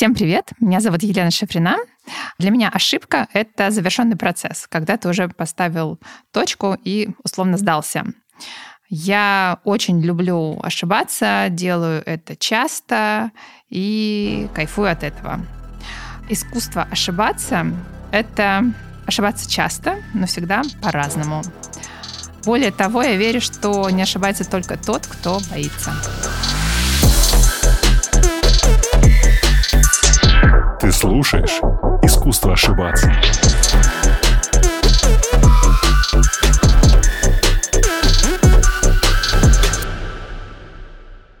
Всем привет, меня зовут Елена Шифрина. Для меня ошибка — это завершенный процесс, когда ты уже поставил точку и условно сдался. Я очень люблю ошибаться, делаю это часто и кайфую от этого. Искусство ошибаться — это ошибаться часто, но всегда по-разному. Более того, я верю, что не ошибается только тот, кто боится. Слушаешь «Искусство ошибаться».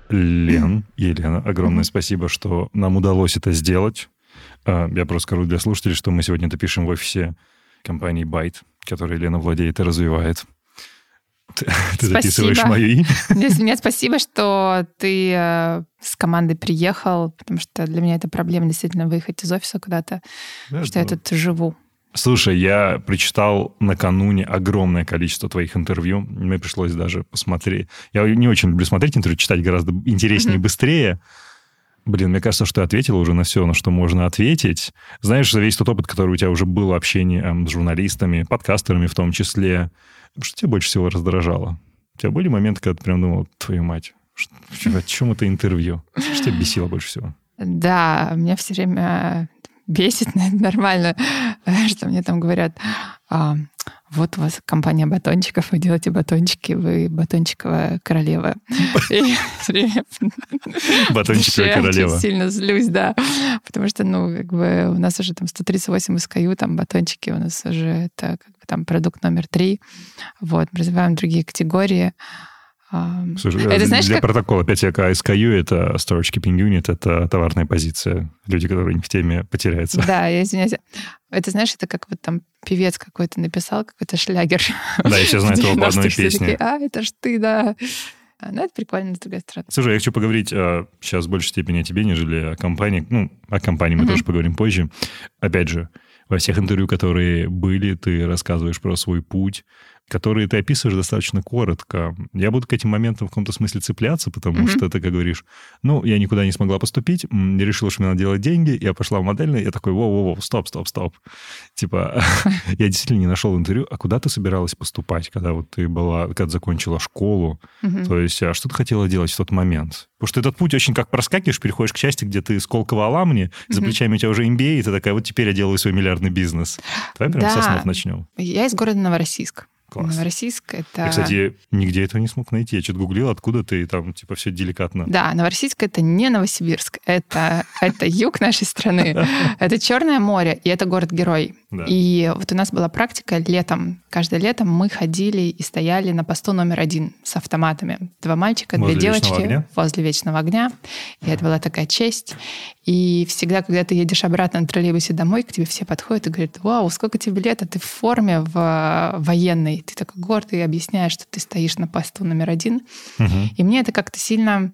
Лен, Елена, огромное спасибо, что нам удалось это сделать. А, я просто скажу для слушателей, что мы сегодня это пишем в офисе компании Byte, которой Лена владеет и развивает. Ты, ты записываешь мое имя? Нет, нет, спасибо, что ты э, с командой приехал, потому что для меня это проблема действительно выехать из офиса куда-то, да, что да. я тут живу. Слушай, я прочитал накануне огромное количество твоих интервью. Мне пришлось даже посмотреть. Я не очень люблю смотреть интервью, читать гораздо интереснее и mm-hmm. быстрее. Блин, мне кажется, что ты ответил уже на все, на что можно ответить. Знаешь, весь тот опыт, который у тебя уже был в общении эм, с журналистами, подкастерами в том числе, что тебя больше всего раздражало? У тебя были моменты, когда ты прям думал, твою мать, о чем это интервью? Что тебя бесило больше всего? Да, меня все время бесит, нормально, что мне там говорят, а, вот у вас компания батончиков, вы делаете батончики, вы батончиковая королева. Батончиковая королева. сильно злюсь, да. Потому что, ну, как бы у нас уже там 138 SKU, там батончики у нас уже это как бы там продукт номер три. Вот, развиваем другие категории. Слушай, это, знаешь, для как... протокола 5ЯК SKU — это Storage Keeping Unit, это товарная позиция. Люди, которые в теме, потеряются. Да, я извиняюсь. Это, знаешь, это как вот там певец какой-то написал, какой-то шлягер. Да, я сейчас знаю этого по одной песне. А, это ж ты, да. Ну, это прикольно, с другой стороны. Слушай, я хочу поговорить а, сейчас в большей степени о тебе, нежели о компании. Ну, о компании мы mm-hmm. тоже поговорим позже. Опять же, во всех интервью, которые были, ты рассказываешь про свой путь, которые ты описываешь достаточно коротко. Я буду к этим моментам в каком-то смысле цепляться, потому mm-hmm. что ты, как говоришь, ну, я никуда не смогла поступить, не решила, что мне надо делать деньги, я пошла в модельный, я такой, воу-воу-воу, стоп, стоп, стоп. Типа, я действительно не нашел интервью, а куда ты собиралась поступать, когда вот ты была, когда закончила школу? Mm-hmm. То есть, а что ты хотела делать в тот момент? Потому что этот путь очень как проскакиваешь, переходишь к части, где ты Сколково Аламни, mm-hmm. за плечами у тебя уже MBA, и ты такая, вот теперь я делаю свой миллиардный бизнес. Давай прямо да. с основ начнем. Я из города Новороссийск. Класс. Новороссийск это... Я, кстати, нигде этого не смог найти. Я что-то гуглил, откуда ты, там, типа, все деликатно. Да, Новороссийск это не Новосибирск, это, это юг нашей страны. Это Черное море, и это город-герой. И вот у нас была практика летом. Каждое лето мы ходили и стояли на посту номер один с автоматами. Два мальчика, возле две девочки огня? возле вечного огня. И это была такая честь. И всегда, когда ты едешь обратно на троллейбусе домой, к тебе все подходят и говорят, вау, сколько тебе лет, а ты в форме в военной. Ты такой гордый и объясняешь, что ты стоишь на посту номер один. Угу. И мне это как-то сильно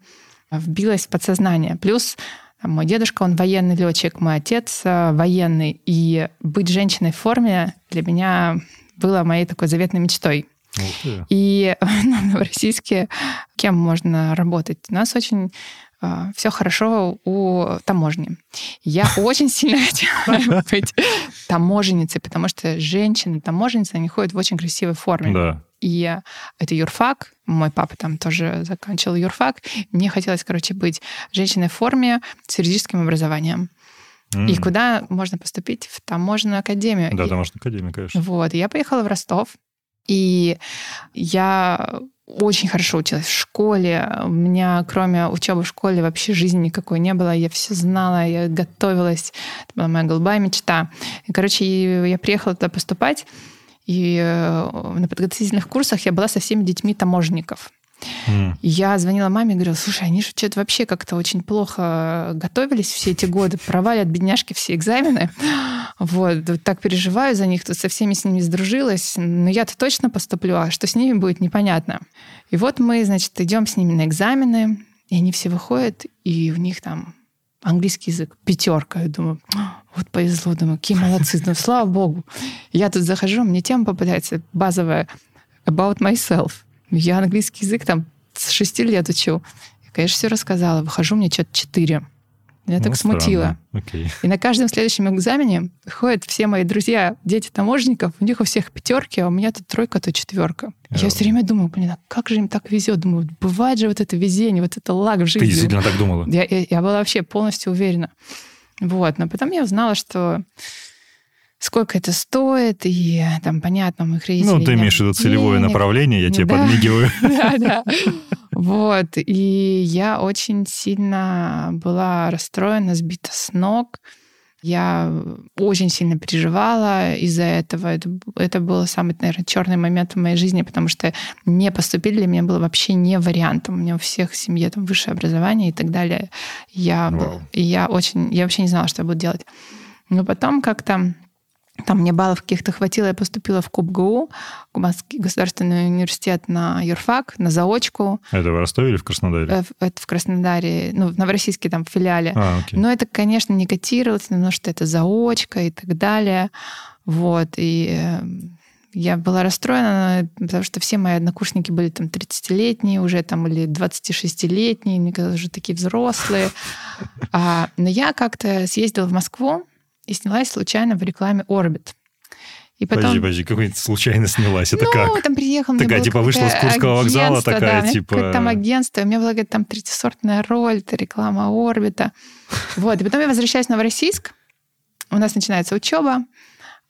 вбилось в подсознание. Плюс мой дедушка, он военный летчик, мой отец э, военный. И быть женщиной в форме для меня было моей такой заветной мечтой. И ну, в российске кем можно работать? У нас очень э, все хорошо у таможни. Я очень сильно хотела быть таможенницей, потому что женщины-таможенницы, они ходят в очень красивой форме. Да. И это юрфак. Мой папа там тоже заканчивал юрфак. Мне хотелось, короче, быть женщиной в форме с юридическим образованием. Mm. И куда можно поступить? В таможенную академию. Да, таможенную академию, конечно. Вот. Я поехала в Ростов, и я очень хорошо училась в школе. У меня, кроме учебы в школе, вообще жизни никакой не было. Я все знала, я готовилась. Это была моя голубая мечта. И, короче, я приехала туда поступать. И э, на подготовительных курсах я была со всеми детьми таможенников. Mm. Я звонила маме и говорила, слушай, они же что-то вообще как-то очень плохо готовились все эти годы, провалят бедняжки все экзамены. Вот, так переживаю за них, тут со всеми с ними сдружилась, но я-то точно поступлю, а что с ними будет, непонятно. И вот мы, значит, идем с ними на экзамены, и они все выходят, и у них там английский язык пятерка. Я думаю, вот повезло, думаю, какие молодцы, ну, слава богу. Я тут захожу, мне тема попадается базовая about myself. Я английский язык там с шести лет учу. Я, конечно, все рассказала. Выхожу, мне что-то четыре. Меня Ну, так смутило. Окей. И на каждом следующем экзамене ходят все мои друзья, дети таможенников, у них у всех пятерки, а у меня тут тройка, то четверка. Я Э. все время думаю, блин, а как же им так везет? Думаю, бывает же вот это везение, вот это лаг в Ты жизни. действительно так думала? Я, я, я была вообще полностью уверена. Вот, но потом я узнала, что сколько это стоит, и там, понятно, у моих родителей Ну, ты имеешь в виду целевое денег. направление, я тебе Да. подмигиваю. Да, да. Вот. И я очень сильно была расстроена, сбита с ног. Я очень сильно переживала из-за этого. Это, это был самый, наверное, черный момент в моей жизни, потому что не поступить для меня было вообще не вариантом. У меня у всех в семье там высшее образование и так далее. Я, и я очень, я вообще не знала, что я буду делать. Но потом как-то там мне баллов каких-то хватило, я поступила в КубГУ, Кубанский государственный университет на юрфак, на заочку. Это в Ростове или в Краснодаре? Э, Это в Краснодаре, ну, в Новороссийске там в филиале. А, окей. Но это, конечно, не котировалось, потому что это заочка и так далее. Вот. И э, я была расстроена, потому что все мои однокурсники были там 30-летние уже, там, или 26-летние, мне казалось, уже такие взрослые. А, но я как-то съездила в Москву и снялась случайно в рекламе Orbit. И потом... Подожди, подожди, какой случайно снялась? Это ну, как? там приехал, Такая, типа, вышла с Курского вокзала, такая, да, типа- там агентство, у меня была какая-то там третьесортная роль, это реклама Орбита. Вот, и потом я возвращаюсь в Новороссийск, у нас начинается учеба,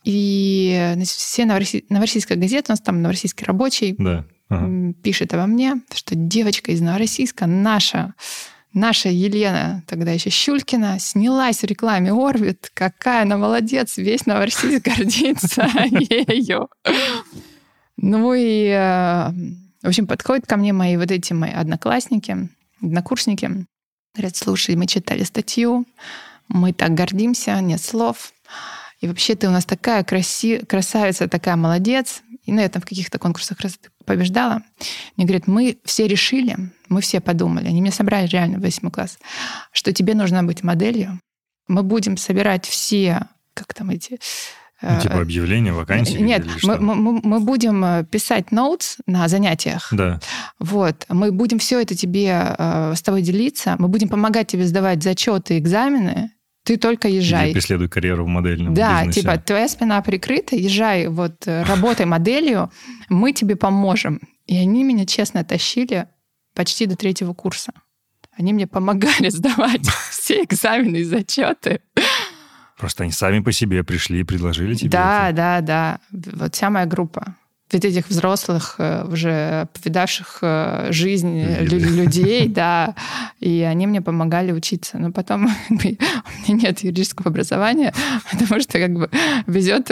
и значит, все Новороссий- Новороссийская газета, у нас там Новороссийский рабочий, Да. Ага. пишет обо мне, что девочка из Новороссийска, наша, наша Елена, тогда еще Щулькина, снялась в рекламе Орбит. Какая она молодец, весь Новороссийск гордится ею. Ну и, э, в общем, подходят ко мне мои вот эти мои одноклассники, однокурсники, говорят, слушай, мы читали статью, мы так гордимся, нет слов. И вообще ты у нас такая краси... красавица, такая молодец. И ну, я там в каких-то конкурсах красоты побеждала. Мне говорят, мы все решили, мы все подумали, они меня собрали реально в восьмой класс, что тебе нужно быть моделью. Мы будем собирать все, как там эти... Ну, э, типа объявление, вакансии? Нет, мы- мы- мы будем э, писать ноутс на занятиях. Да. Вот, мы будем все это тебе э, с тобой делиться, мы будем помогать тебе сдавать зачеты, экзамены. Ты только езжай. Или преследуй карьеру в модельном Да, бизнесе. типа твоя спина прикрыта, езжай, вот работай моделью, мы тебе поможем. И они меня честно тащили почти до третьего курса. Они мне помогали сдавать все экзамены и зачеты. Просто они сами по себе пришли и предложили тебе Да, это. да, да. Вот вся моя группа. Ведь этих взрослых, э, уже повидавших э, жизнь э, Виды. лю- людей, да, и они мне помогали учиться. Но потом у меня нет юридического образования, потому что как бы везет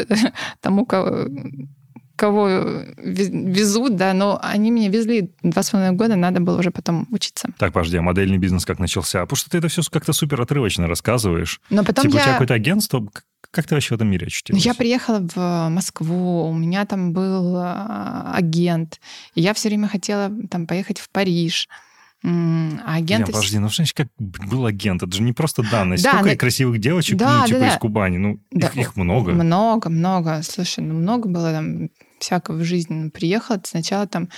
тому, кого, кого вез- везут, да, но они меня везли два с половиной года, надо было уже потом учиться. Так, подожди, а модельный бизнес как начался? Потому что ты это все как-то супер отрывочно рассказываешь. Но потом типа у тебя я... какое-то агентство? Как- ты вообще в этом мире очутилась? Я приехала в Москву, у меня там был а, агент, и я все время хотела там поехать в Париж. А агент... Блин, подожди, ну значит, как был агент? Это же не просто данность. Да, Сколько но- красивых девочек, Да, ну, типа да. из Кубани. Ну, Да, их, их много. Много, много. Слушай, ну много было там всякого в жизни. Ну, Приехала сначала там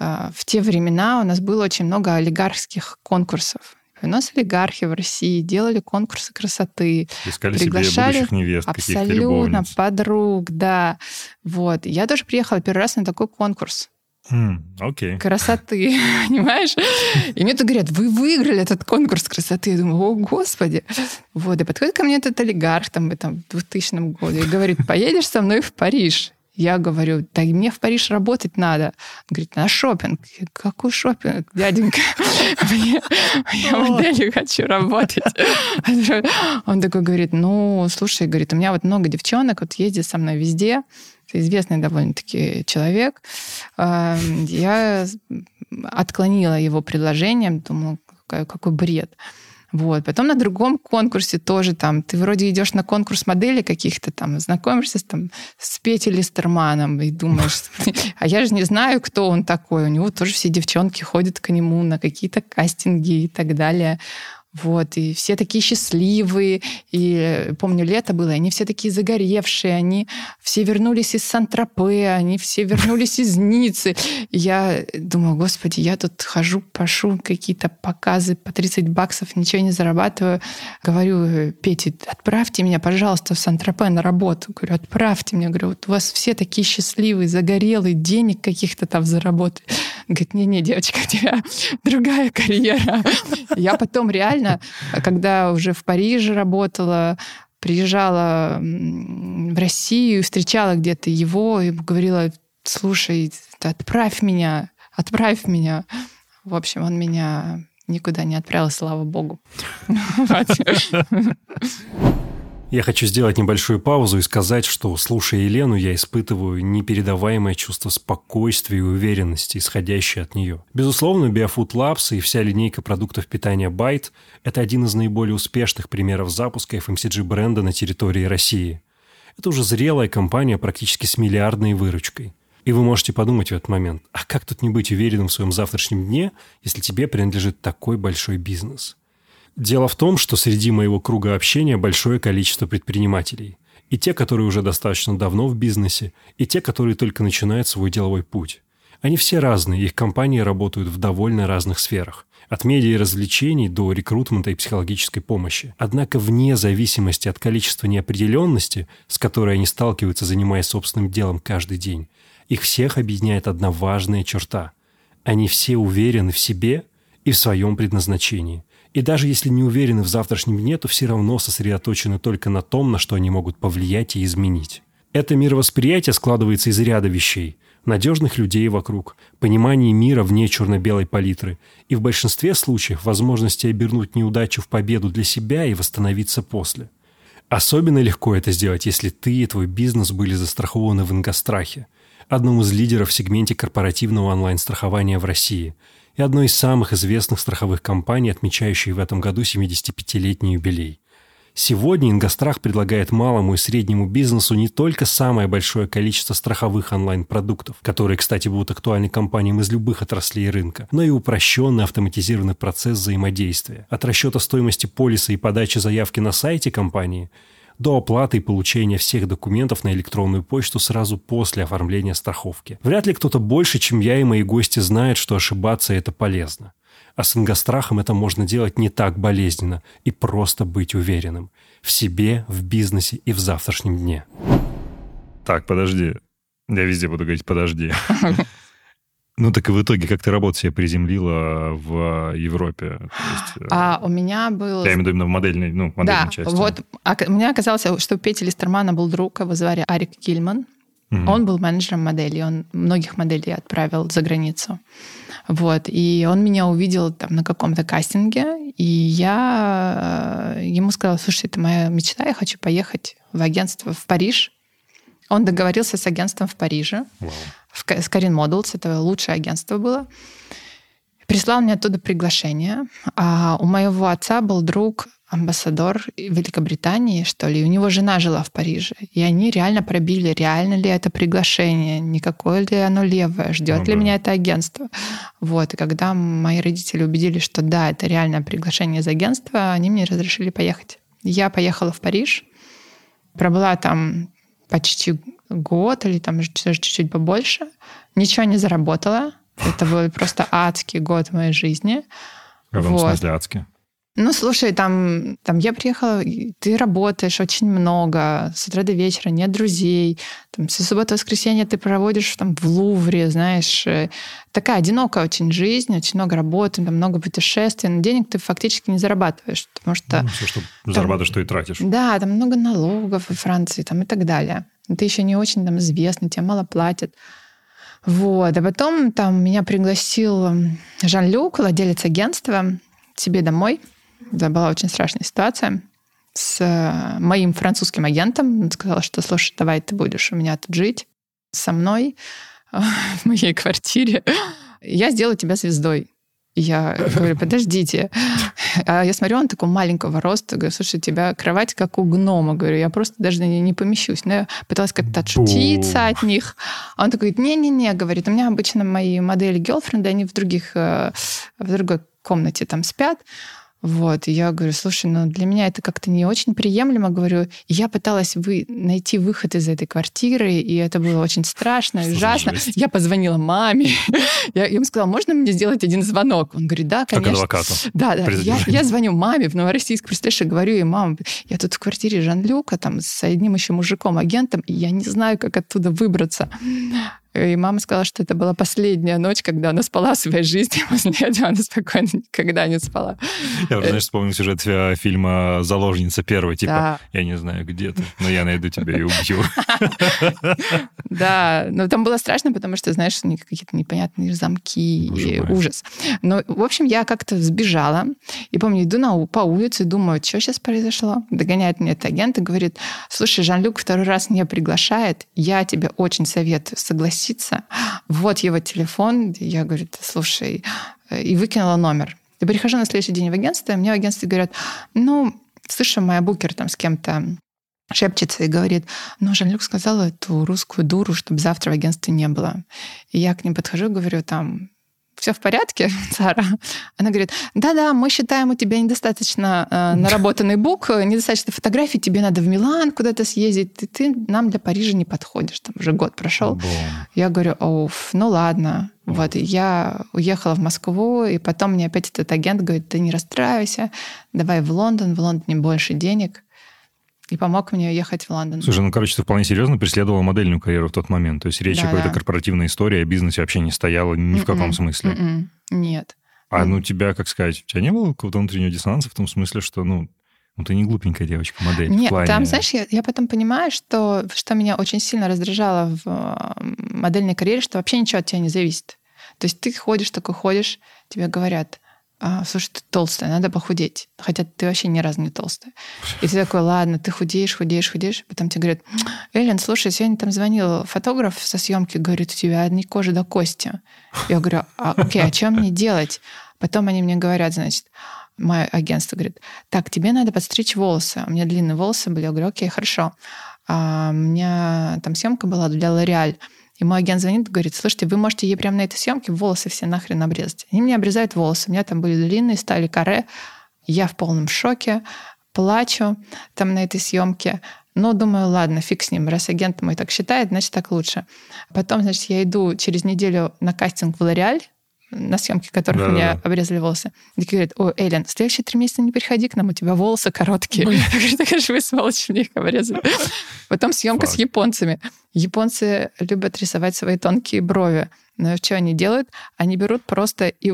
а, в те времена у нас было очень много олигархских конкурсов. У нас олигархи в России делали конкурсы красоты, Искали себе приглашали будущих невест, абсолютно подруг, да. Вот. Я тоже приехала первый раз на такой конкурс. Окей. красоты, понимаешь? И мне тут говорят, вы выиграли этот конкурс красоты. Я думаю, о, господи. Вот, и подходит ко мне этот олигарх там, в этом 2000 году и говорит, поедешь со мной в Париж? Я говорю, да мне в Париж работать надо. Он говорит, на шопинг. Какой шопинг, дяденька? Я моделью хочу работать. Он такой говорит, ну, слушай, говорит, у меня вот много девчонок, вот ездят со мной везде, известный довольно-таки человек. А, Я отклонила его предложение, думала, какой бред. Вот. Потом на другом конкурсе тоже там, ты вроде идешь на конкурс моделей каких-то там, знакомишься с, там, с Петей Листерманом и думаешь, а я же не знаю, кто он такой. У него тоже все девчонки ходят к нему на какие-то кастинги и так далее. Вот, и все такие счастливые. И помню, лето было, и они все такие загоревшие, они все вернулись из Сан-Тропе, они все вернулись из Ниццы. И я думаю, господи, я тут хожу, прошу какие-то показы по 30 баксов, ничего не зарабатываю. Говорю, Пете, отправьте меня, пожалуйста, в Сан-Тропе на работу. Говорю, отправьте меня. Говорю, вот у вас все такие счастливые, загорелые, денег каких-то там заработали. Говорит, не-не, девочка, у тебя другая карьера. Я потом реально, когда уже в Париже работала, приезжала в Россию, встречала где-то его и говорила, слушай, отправь меня, отправь меня. В общем, он меня никуда не отправил, слава богу. Я хочу сделать небольшую паузу и сказать, что, слушая Елену, я испытываю непередаваемое чувство спокойствия и уверенности, исходящее от нее. Безусловно, BioFood Labs и вся линейка продуктов питания Byte – это один из наиболее успешных примеров запуска FMCG-бренда на территории России. Это уже зрелая компания практически с миллиардной выручкой. И вы можете подумать в этот момент, а как тут не быть уверенным в своем завтрашнем дне, если тебе принадлежит такой большой бизнес? Дело в том, что среди моего круга общения большое количество предпринимателей. И те, которые уже достаточно давно в бизнесе, и те, которые только начинают свой деловой путь. Они все разные, их компании работают в довольно разных сферах. От медиа и развлечений до рекрутмента и психологической помощи. Однако вне зависимости от количества неопределенности, с которой они сталкиваются, занимаясь собственным делом каждый день, их всех объединяет одна важная черта. Они все уверены в себе и в своем предназначении. И даже если не уверены в завтрашнем дне, то все равно сосредоточены только на том, на что они могут повлиять и изменить. Это мировосприятие складывается из ряда вещей. Надежных людей вокруг, понимания мира вне черно-белой палитры и в большинстве случаев возможности обернуть неудачу в победу для себя и восстановиться после. Особенно легко это сделать, если ты и твой бизнес были застрахованы в Ингострахе, одном из лидеров в сегменте корпоративного онлайн-страхования в России – и одной из самых известных страховых компаний, отмечающей в этом году 75-летний юбилей. Сегодня Ингострах предлагает малому и среднему бизнесу не только самое большое количество страховых онлайн-продуктов, которые, кстати, будут актуальны компаниям из любых отраслей рынка, но и упрощенный автоматизированный процесс взаимодействия. От расчета стоимости полиса и подачи заявки на сайте компании – до оплаты и получения всех документов на электронную почту сразу после оформления страховки. Вряд ли кто-то больше, чем я и мои гости, знает, что ошибаться это полезно. А с ингострахом это можно делать не так болезненно и просто быть уверенным в себе, в бизнесе и в завтрашнем дне. Так, подожди. Я везде буду говорить «подожди». Ну так и в итоге как ты работу себе приземлила в Европе? Есть, э, а у меня был... Я имею в виду именно в модельной, ну, модельной да, части. вот а, у меня оказалось, что у Пети Листермана был друг, его звали Арик Кильман. Угу. Он был менеджером модели, он многих моделей отправил за границу. Вот, и он меня увидел там на каком-то кастинге, и я э, ему сказала, слушай, это моя мечта, я хочу поехать в агентство в Париж. Он договорился с агентством в Париже. Wow в Scarin Models, это лучшее агентство было. Прислал мне оттуда приглашение. А у моего отца был друг, амбассадор Великобритании, что ли. У него жена жила в Париже. И они реально пробили, реально ли это приглашение, никакое ли оно левое, ждет ну, ли да. меня это агентство. Вот. И когда мои родители убедились, что да, это реальное приглашение из агентства, они мне разрешили поехать. Я поехала в Париж, пробыла там почти год или там даже чуть-чуть побольше. Ничего не заработала. Это был просто адский год в моей жизни. В каком вот. смысле адский? Ну, слушай, там, там я приехала, ты работаешь очень много, с утра до вечера нет друзей, там, со субботы воскресенье ты проводишь там в Лувре, знаешь, э, такая одинокая очень жизнь, очень много работы, там много путешествий, но денег ты фактически не зарабатываешь, потому что... Ну, все, что там, зарабатываешь, то и тратишь. Да, там много налогов во Франции там, и так далее. Ты еще не очень там известный, тебе мало платят. Вот. А потом там меня пригласил Жан-Люк, владелец агентства, себе домой. Это была очень страшная ситуация с э, моим французским агентом. Он сказал, что, слушай, давай ты будешь у меня тут жить со мной в моей квартире. Я сделаю тебя звездой. Я говорю, подождите. А я смотрю, он такого маленького роста. Говорю, слушай, у тебя кровать как у гнома. Говорю, я просто даже не, не помещусь. Но я пыталась как-то отшутиться от них. А он такой, не-не-не, говорит, у меня обычно мои модели girlfriend, они в других, э, в другой комнате там спят. Вот, и я говорю, слушай, ну для меня это как-то не очень приемлемо, говорю. И я пыталась вы, найти выход из этой квартиры, и это было очень страшно, ужасно. Я позвонила маме, я ему сказала, можно мне сделать один звонок? Он говорит, да, конечно. Как адвокату. Да, да. Я, я звоню маме в Новороссийск, представляешь, и говорю ей, мам, я тут в квартире Жан-Люка, там, с одним еще мужиком, агентом, и я не знаю, как оттуда выбраться. И мама сказала, что это была последняя ночь, когда она спала своей жизнью. После этого она спокойно никогда не спала. Я уже, знаешь, вспомнил сюжет фильма «Заложница первой». Типа, да. я не знаю, где ты, но я найду тебя и убью. Да, но там было страшно, потому что, знаешь, какие-то непонятные замки и ужас. Но, в общем, я как-то сбежала. И помню, иду на, по улице, думаю, что сейчас произошло. Догоняет мне этот агент и говорит, слушай, Жан-Люк второй раз меня приглашает, я тебе очень советую, согласись согласиться. Вот его телефон. Я говорю, слушай, и выкинула номер. Я прихожу на следующий день в агентство, и мне в агентстве говорят, ну, слышу, моя букер там с кем-то шепчется и говорит, ну, Жан-Люк сказал эту русскую дуру, чтобы завтра в агентстве не было. И я к ним подхожу и говорю, там, все в порядке, Сара? Она говорит, да-да, мы считаем, у тебя недостаточно э, наработанный бук, недостаточно фотографий, тебе надо в Милан куда-то съездить, ты, ты нам для Парижа не подходишь, там уже год прошел. Бом. Я говорю, оф, ну ладно. Вот, я уехала в Москву, и потом мне опять этот агент говорит, ты не расстраивайся, давай в Лондон, в Лондоне больше денег и помог мне ехать в Лондон. Слушай, ну, короче, ты вполне серьезно преследовала модельную карьеру в тот момент. То есть речь да, о какой-то да. корпоративной истории, о бизнесе вообще не стояла ни Mm-mm. в каком смысле. Mm-mm. Нет. А ну тебя, как сказать, у тебя не было какого-то внутреннего диссонанса в том смысле, что, ну, ну, ты не глупенькая девочка, модель. Нет, плане... там, знаешь, я, я потом понимаю, что, что меня очень сильно раздражало в э, модельной карьере, что вообще ничего от тебя не зависит. То есть ты ходишь, такой ходишь, тебе говорят, а, слушай, ты толстая, надо похудеть. Хотя ты вообще ни разу не толстая. И ты такой, ладно, ты худеешь, худеешь, худеешь. Потом тебе говорят, Эллен, слушай, сегодня там звонил фотограф со съемки, говорит, у тебя одни кожи до кости. Я говорю, а, окей, а что мне делать? Потом они мне говорят, значит, мое агентство говорит, так, тебе надо подстричь волосы. У меня длинные волосы были. Я говорю, окей, хорошо. А у меня там съемка была для L'Oreal. И мой агент звонит говорит, слушайте, вы можете ей прямо на этой съемке волосы все нахрен обрезать. Они мне обрезают волосы. У меня там были длинные, стали каре. Я в полном шоке, плачу там на этой съемке. Но думаю, ладно, фиг с ним. Раз агент мой так считает, значит, так лучше. Потом, значит, я иду через неделю на кастинг в Лореаль, на съемке которых да, мне да. обрезали волосы. И говорит, о, Эллен, следующие три месяца не приходи к нам, у тебя волосы короткие. Я говорю, так же вы, сволочь, мне их обрезали. Потом съемка с японцами. Японцы любят рисовать свои тонкие брови. Но что они делают? Они берут просто и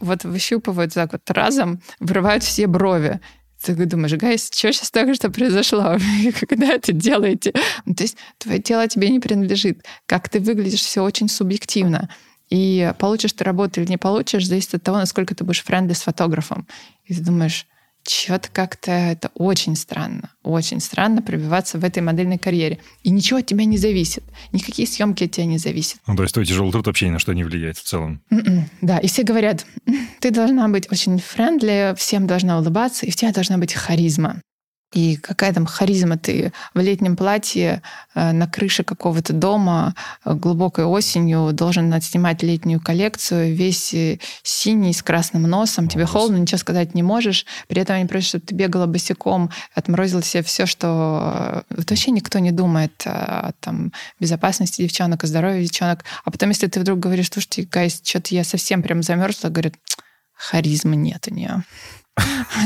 вот выщупывают так вот разом, вырывают все брови. Ты думаешь, гайс, что сейчас только что произошло? Когда это делаете? Ну, то есть твое тело тебе не принадлежит. Как ты выглядишь, все очень субъективно. И получишь ты работу или не получишь, зависит от того, насколько ты будешь friendly с фотографом. И ты думаешь, что-то как-то это очень странно. Очень странно пробиваться в этой модельной карьере. И ничего от тебя не зависит. Никакие съемки от тебя не зависят. Ну, то есть твой тяжелый труд вообще ни на что не влияет в целом? М-м. М-м, да, и все говорят, ты должна быть очень friendly, всем должна улыбаться, и в тебя должна быть харизма. И какая там харизма ты в летнем платье э, на крыше какого-то дома э, глубокой осенью должен отснимать летнюю коллекцию, весь э, синий с красным носом, тебе холодно, ничего сказать не можешь. При этом они просят, чтобы ты бегала босиком, отморозила себе все, что... Вот вообще никто не думает о там, безопасности девчонок, о здоровье девчонок. А потом, если ты вдруг говоришь, слушайте, гайс, что-то я совсем прям замерзла, говорят, харизмы нет у нее.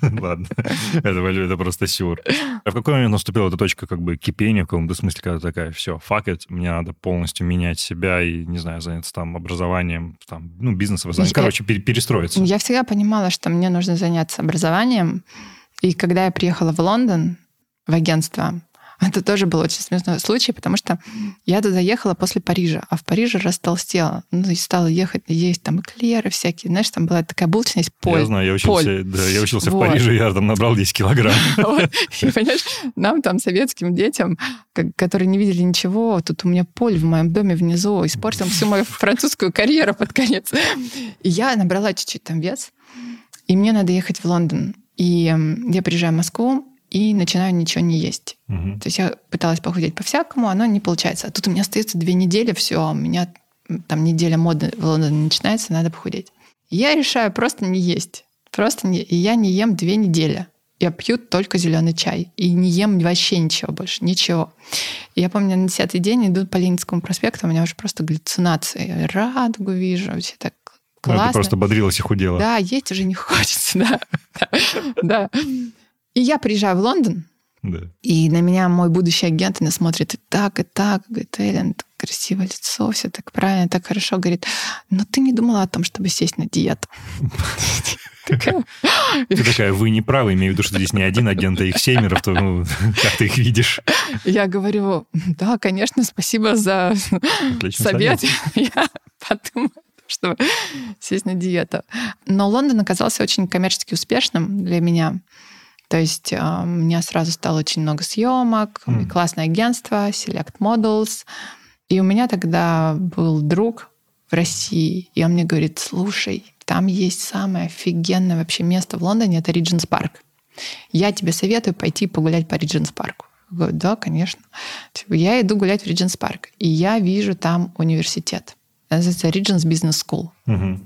Ладно, это, просто сюр. А в какой момент наступила эта точка как бы кипения, в каком-то смысле, когда такая, все, fuck it, мне надо полностью менять себя и, не знаю, заняться там образованием, там, ну, бизнесом, короче, перестроиться. Я всегда понимала, что мне нужно заняться образованием, и когда я приехала в Лондон, в агентство, Это тоже был очень смешной случай, потому что я туда ехала после Парижа, а в Париже растолстела. Ну, и стала ехать, есть там эклеры всякие. Знаешь, там была такая булочность поль. Я знаю, я учился, поль. да, я учился вот. в Париже, я там набрал 10 килограмм. И, понимаешь, нам там, советским детям, которые не видели ничего, тут у меня поль в моем доме внизу испортил всю мою французскую карьеру под конец. И я набрала чуть-чуть там вес, и мне надо ехать в Лондон. И я приезжаю в Москву, и начинаю ничего не есть. Угу. То есть я пыталась похудеть по-всякому, оно не получается. А тут у меня остается две недели, все, у меня там неделя моды в Лондоне начинается, надо похудеть. Я решаю просто не есть. Просто не... И я не ем две недели. Я пью только зеленый чай. И не ем вообще ничего больше, ничего. И я помню, на десятый день иду по Ленинскому проспекту, у меня уже просто галлюцинации. Я радугу вижу, все так классно. Ну, ты просто бодрилась и худела. Да, есть уже не хочется, да. Да. И я приезжаю в Лондон, да. И на меня мой будущий агент, она смотрит и так, и так, говорит, Эллен, красивое лицо, все так правильно, так хорошо. Говорит, но ты не думала о том, чтобы сесть на диету. Ты такая, вы не правы, имею в виду, что здесь не один агент, а их семеро, то ну, как ты их видишь? Я говорю, да, конечно, спасибо за совет. Я подумаю чтобы сесть на диету. Но Лондон оказался очень коммерчески успешным для меня. То есть э, у меня сразу стало очень много съемок, mm. классное агентство, Select Models. И у меня тогда был друг в России, и он мне говорит, слушай, там есть самое офигенное вообще место в Лондоне, это Regent's Park. Я тебе советую пойти погулять по Park. Я говорю, да, конечно. Типа, я иду гулять в Regent's Park, и я вижу там университет. Называется Regent's Business School. Угу.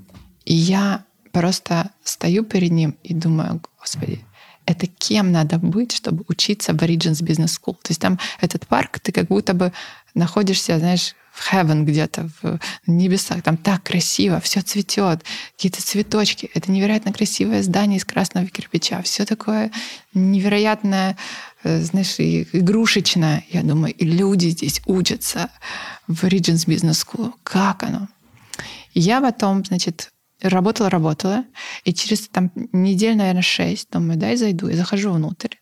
И я просто стою перед ним и думаю, господи, это кем надо быть, чтобы учиться в Origins Business School. То есть там этот парк, ты как будто бы находишься, знаешь, в heaven где-то, в небесах. Там так красиво, все цветет, какие-то цветочки. Это невероятно красивое здание из красного кирпича. Все такое невероятное, э, знаешь, игрушечное. Я думаю, и люди здесь учатся в Origins Business School. Как оно? Я потом, значит, Работала, работала. И через там недель, наверное, шесть, думаю, дай зайду. И захожу внутрь.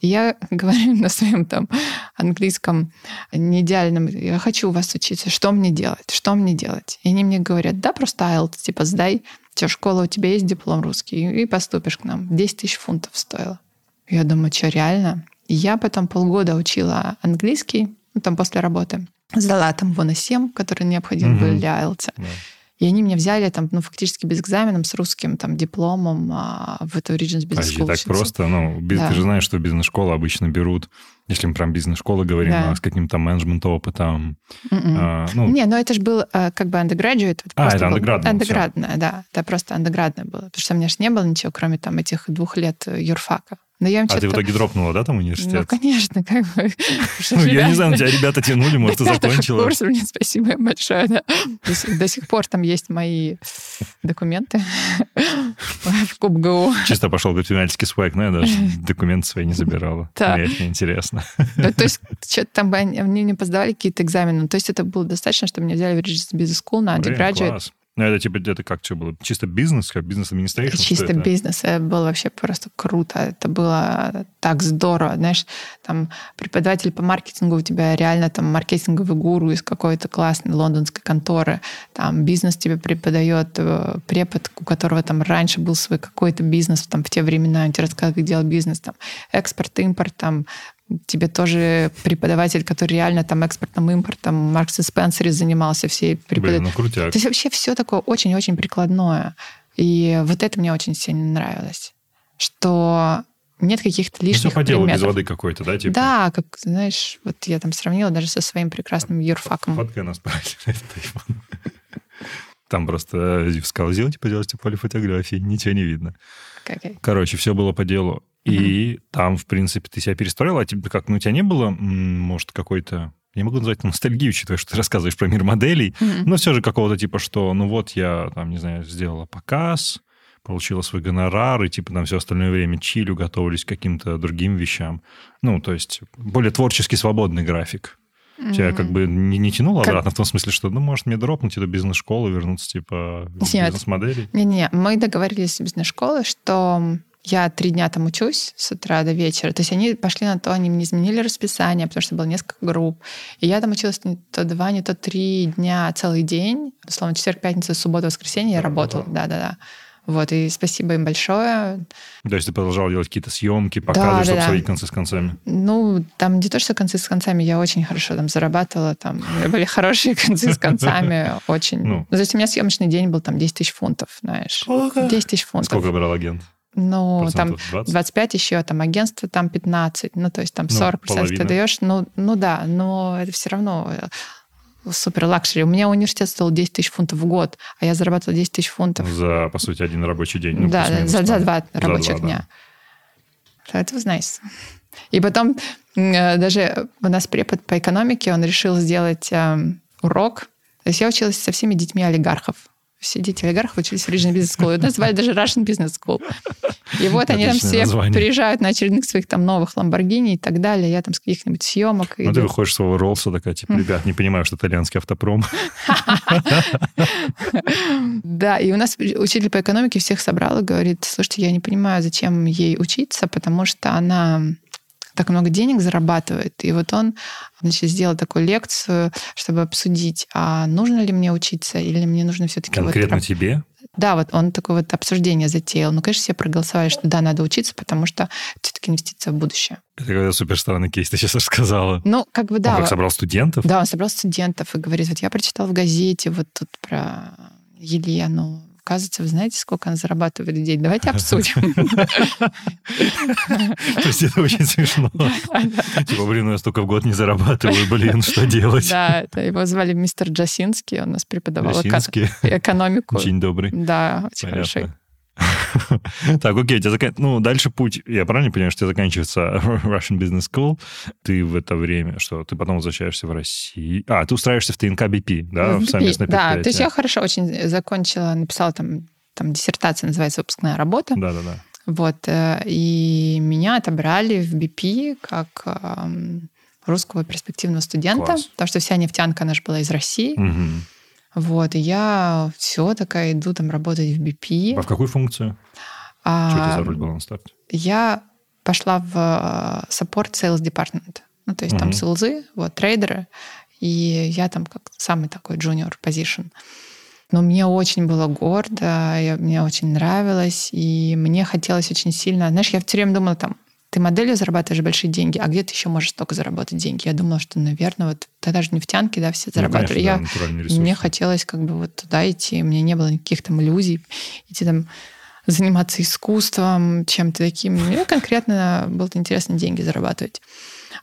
Я говорю на своем там английском не идеальном, я хочу у вас учиться, что мне делать, что мне делать? И они мне говорят, да, просто IELTS, типа сдай, что школа, у тебя есть диплом русский, и поступишь к нам. 10 тысяч фунтов стоило. Я думаю, что реально? И я потом полгода учила английский, ну, там после работы. Сдала там ВОНа 7, который необходим mm-hmm. был для IELTS. Yeah. И они меня взяли там, ну, фактически без экзаменом, с русским там дипломом а, в эту Regents Business School. так просто? Ну, да. ты же знаешь, что бизнес-школы обычно берут, если мы прям бизнес-школы говорим, да. а, с каким-то менеджмент-опытом. М-м. А, ну... Не, но это же был а, как бы undergraduate. Это а, это андеградное. Андеградное, да. Это просто андеградное было. Потому что у меня же не было ничего, кроме там этих двух лет юрфака. Но я а ты в итоге дропнула, да, там университет? Ну, конечно, как бы. Ну, я не знаю, на тебя ребята тянули, может, ты закончила. Курс, мне спасибо им большое, да. До сих пор там есть мои документы в КубГУ. Чисто пошел предпринимательский свайк, но я даже документы свои не забирала. Да. Мне это неинтересно. То есть что-то там они мне поздавали какие-то экзамены. То есть это было достаточно, чтобы меня взяли в Business School на undergraduate. Ну, это типа, это как что было? Чисто бизнес, как бизнес-администрация? Чисто бизнес. Это было вообще просто круто. Это было так здорово. Знаешь, там преподаватель по маркетингу у тебя реально там маркетинговый гуру из какой-то классной лондонской конторы. Там бизнес тебе преподает э, препод, у которого там раньше был свой какой-то бизнес там в те времена. Он тебе рассказывает, как делать бизнес. Там экспорт, импорт, там тебе тоже преподаватель, который реально там экспортным импортом, Маркс и Спенсере занимался всей преподавателем. Блин, ну крутяк. То есть вообще все такое очень-очень прикладное. И вот это мне очень сильно нравилось. Что нет каких-то лишних ну, все по делу предметов. без воды какой-то, да? Типа? Да, как, знаешь, вот я там сравнила даже со своим прекрасным юрфаком. Фоткай нас Там просто сказал, сделайте, пожалуйста, полифотографии, ничего не видно. Короче, все было по делу. И mm-hmm. там, в принципе, ты себя перестроила, а тебе как, ну, у тебя не было, может, какой-то я могу назвать ностальгию, учитывая, что ты рассказываешь про мир моделей, mm-hmm. но все же какого-то типа, что, ну вот я, там, не знаю, сделала показ, получила свой гонорар, и типа там все остальное время чилю, готовились к каким-то другим вещам. Ну, то есть более творческий, свободный график. Mm-hmm. Тебя как бы не, не тянуло как... обратно в том смысле, что, ну, может, мне дропнуть эту бизнес-школу, вернуться, типа, в бизнес-модели? Не-не, мы договорились с бизнес-школой, что я три дня там учусь с утра до вечера. То есть они пошли на то, они мне изменили расписание, потому что было несколько групп. И я там училась не то два, не то три дня, целый день. Условно, четверг, пятница, суббота, воскресенье я работала. Да-да-да. Вот, и спасибо им большое. То есть ты продолжала делать какие-то съемки, показы, да, чтобы да, сводить да. концы с концами? Ну, там не то, что концы с концами, я очень хорошо там зарабатывала, там были хорошие концы с концами, очень. Ну. То есть у меня съемочный день был там 10 тысяч фунтов, знаешь. 10 тысяч фунтов. Сколько брал агент? Ну, там 20? 25 еще, там агентство там 15, ну, то есть там 40% ну, ты даешь, ну, ну да, но это все равно супер luxury. У меня университет стоил 10 тысяч фунтов в год, а я зарабатывала 10 тысяч фунтов. За, по сути, один рабочий день. Ну, да, за, за два рабочих за два, дня. Да. Это nice. И потом э, даже у нас препод по экономике, он решил сделать э, урок. То есть я училась со всеми детьми олигархов все дети олигархов учились в Regional Business School. Это называли даже Russian Business School. И вот они там все название. приезжают на очередных своих там новых Ламборгини и так далее. Я там с каких-нибудь съемок. Ну, ты выходишь с своего Роллса такая, типа, ребят, не понимаю, что итальянский автопром. Да, и у нас учитель по экономике всех собрал и говорит, слушайте, я не понимаю, зачем ей учиться, потому что она так много денег зарабатывает. И вот он значит, сделал такую лекцию, чтобы обсудить, а нужно ли мне учиться, или мне нужно все-таки... Конкретно вот... тебе? Да, вот он такое вот обсуждение затеял. Ну, конечно, все проголосовали, что да, надо учиться, потому что все-таки инвестиция в будущее. Это какой-то супер странный кейс, ты сейчас рассказала. Ну, как бы да. Он как собрал студентов? Да, он собрал студентов и говорит, вот я прочитал в газете вот тут про Елену Оказывается, вы знаете, сколько она зарабатывает в день? Давайте обсудим. То есть это очень смешно. Типа, блин, я столько в год не зарабатываю, блин, что делать? Да, его звали мистер Джасинский, он нас преподавал экономику. Очень добрый. Да, очень хороший. Так, окей, у тебя зак... ну, дальше путь, я правильно понимаю, что у тебя заканчивается Russian Business School, ты в это время, что ты потом возвращаешься в Россию, а, ты устраиваешься в ТНК BP, да, в, в совместное Да, то есть я хорошо очень закончила, написала там, там диссертация, называется «Выпускная работа». Да-да-да. Вот, э, и меня отобрали в BP как эм, русского перспективного студента, Класс. потому что вся нефтянка, она же была из России. Угу. Вот, и я все такая иду там работать в BP. А в какую функцию? А, Что это за роль была на старте? Я пошла в support sales department. Ну, то есть угу. там селзы, вот, трейдеры, и я там как самый такой junior position. Но мне очень было гордо, я, мне очень нравилось, и мне хотелось очень сильно... Знаешь, я все время думала там, ты моделью зарабатываешь большие деньги, а где ты еще можешь только заработать деньги? Я думала, что, наверное, вот тогда же нефтянки, да, все зарабатывали. Ну, конечно, я, мне хотелось как бы вот туда идти, у меня не было никаких там иллюзий, идти там заниматься искусством, чем-то таким. Мне конкретно было интересно деньги зарабатывать.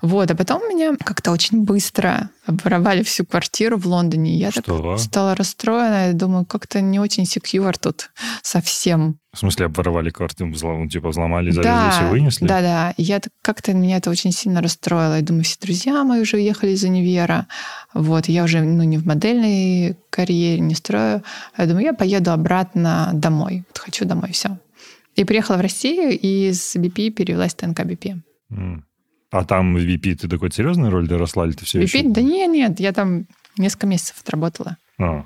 Вот, а потом меня как-то очень быстро обворовали всю квартиру в Лондоне. Я Что? так стала расстроена. Я думаю, как-то не очень секьюр тут совсем. В смысле, обворовали квартиру, взлом, типа взломали, зарезались да, и вынесли? Да, да. Я как-то меня это очень сильно расстроило. Я думаю, все друзья мои уже уехали из универа. Вот, я уже ну, не в модельной карьере, не строю. Я думаю, я поеду обратно домой. Вот хочу домой, все. И приехала в Россию, и с BP перевелась в ТНК BP. Mm. А там в VP ты такой серьезную роль доросла, или ты все VP? еще... Да нет, нет, я там несколько месяцев отработала. А,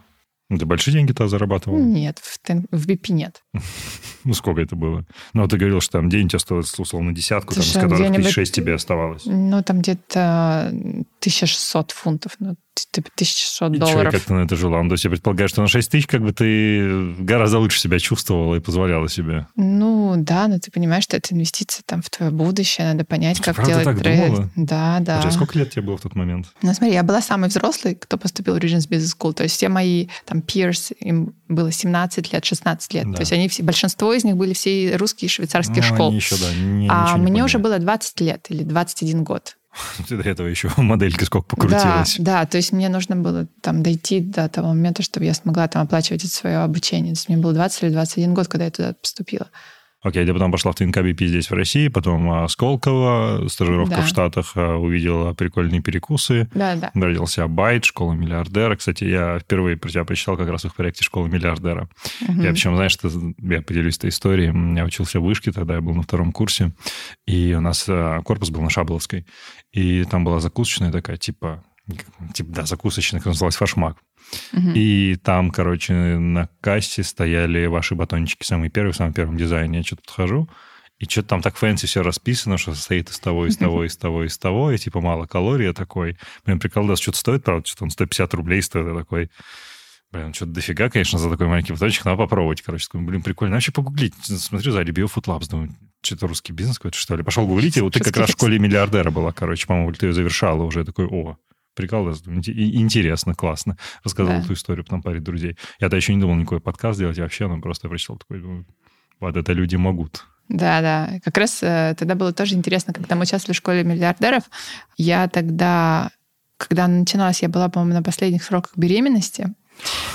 ну, ты большие деньги-то зарабатывал? Нет, в, в BP нет. ну, сколько это было? Ну, ты говорил, что там день тебя стоил, условно, десятку, там, из которых тысяч шесть тебе оставалось. Ну, там где-то 1600 фунтов. Ну, 1600 и долларов. И как ты на это жила? Ну, то есть я предполагаю, что на 6 тысяч как бы ты гораздо лучше себя чувствовала и позволяла себе. Ну, да, но ты понимаешь, что это инвестиция там в твое будущее, надо понять, как правда делать так трейд. Думала? Да, да. А сколько лет тебе было в тот момент? Ну, смотри, я была самый взрослый, кто поступил в Regents Business School. То есть все мои там peers, им было 17 лет, 16 лет. Да. То есть они все, большинство из них были все русские и швейцарские ну, школы. еще, да, не, а мне не уже было 20 лет или 21 год. Ты до этого еще моделька сколько покрутилась. Да, да, то есть мне нужно было там дойти до того момента, чтобы я смогла там оплачивать это свое обучение. То есть мне было 20 или 21 год, когда я туда поступила. Окей, ты потом пошла в ТНКБП здесь, в России, потом а, Сколково, стажировка да. в Штатах, а, увидела прикольные перекусы. Да, да. Родился Байт, школа миллиардера. Кстати, я впервые про тебя прочитал как раз в их проекте «Школа миллиардера». Угу. Я причем, знаешь, что, я поделюсь этой историей. Я учился в вышке, тогда я был на втором курсе, и у нас а, корпус был на Шаболовской, и там была закусочная такая, типа, типа, да, закусочная, как называлась, Форшмак. И там, короче, на кассе стояли ваши батончики самые первые, в самом первом дизайне. Я что-то подхожу, и что-то там так fancy все расписано, что состоит из того, из того, из того, из того, и типа мало калорий. Я такой, блин, прикол, да, что-то стоит, правда, что-то он 150 рублей стоит. Я такой, блин, что-то дофига, конечно, за такой маленький батончик, надо попробовать, короче. Блин, прикольно. Вообще погуглить. Смотрю сзади BioFoodLab, думаю, что-то русский бизнес какой-то, что ли. Пошел гуглить, и вот ты как раз в школе миллиардера была, короче, по-моему, ты ее завершала уже. Я такой, о, прикол, интересно, классно. Рассказывал да. эту историю потом паре друзей. Я-то еще не думал никакой подкаст делать вообще, но просто прочитал такой, думаю, вот это люди могут. Да, да. Как раз э, тогда было тоже интересно, когда мы участвовали в школе миллиардеров, я тогда когда она начиналась, я была, по-моему, на последних сроках беременности.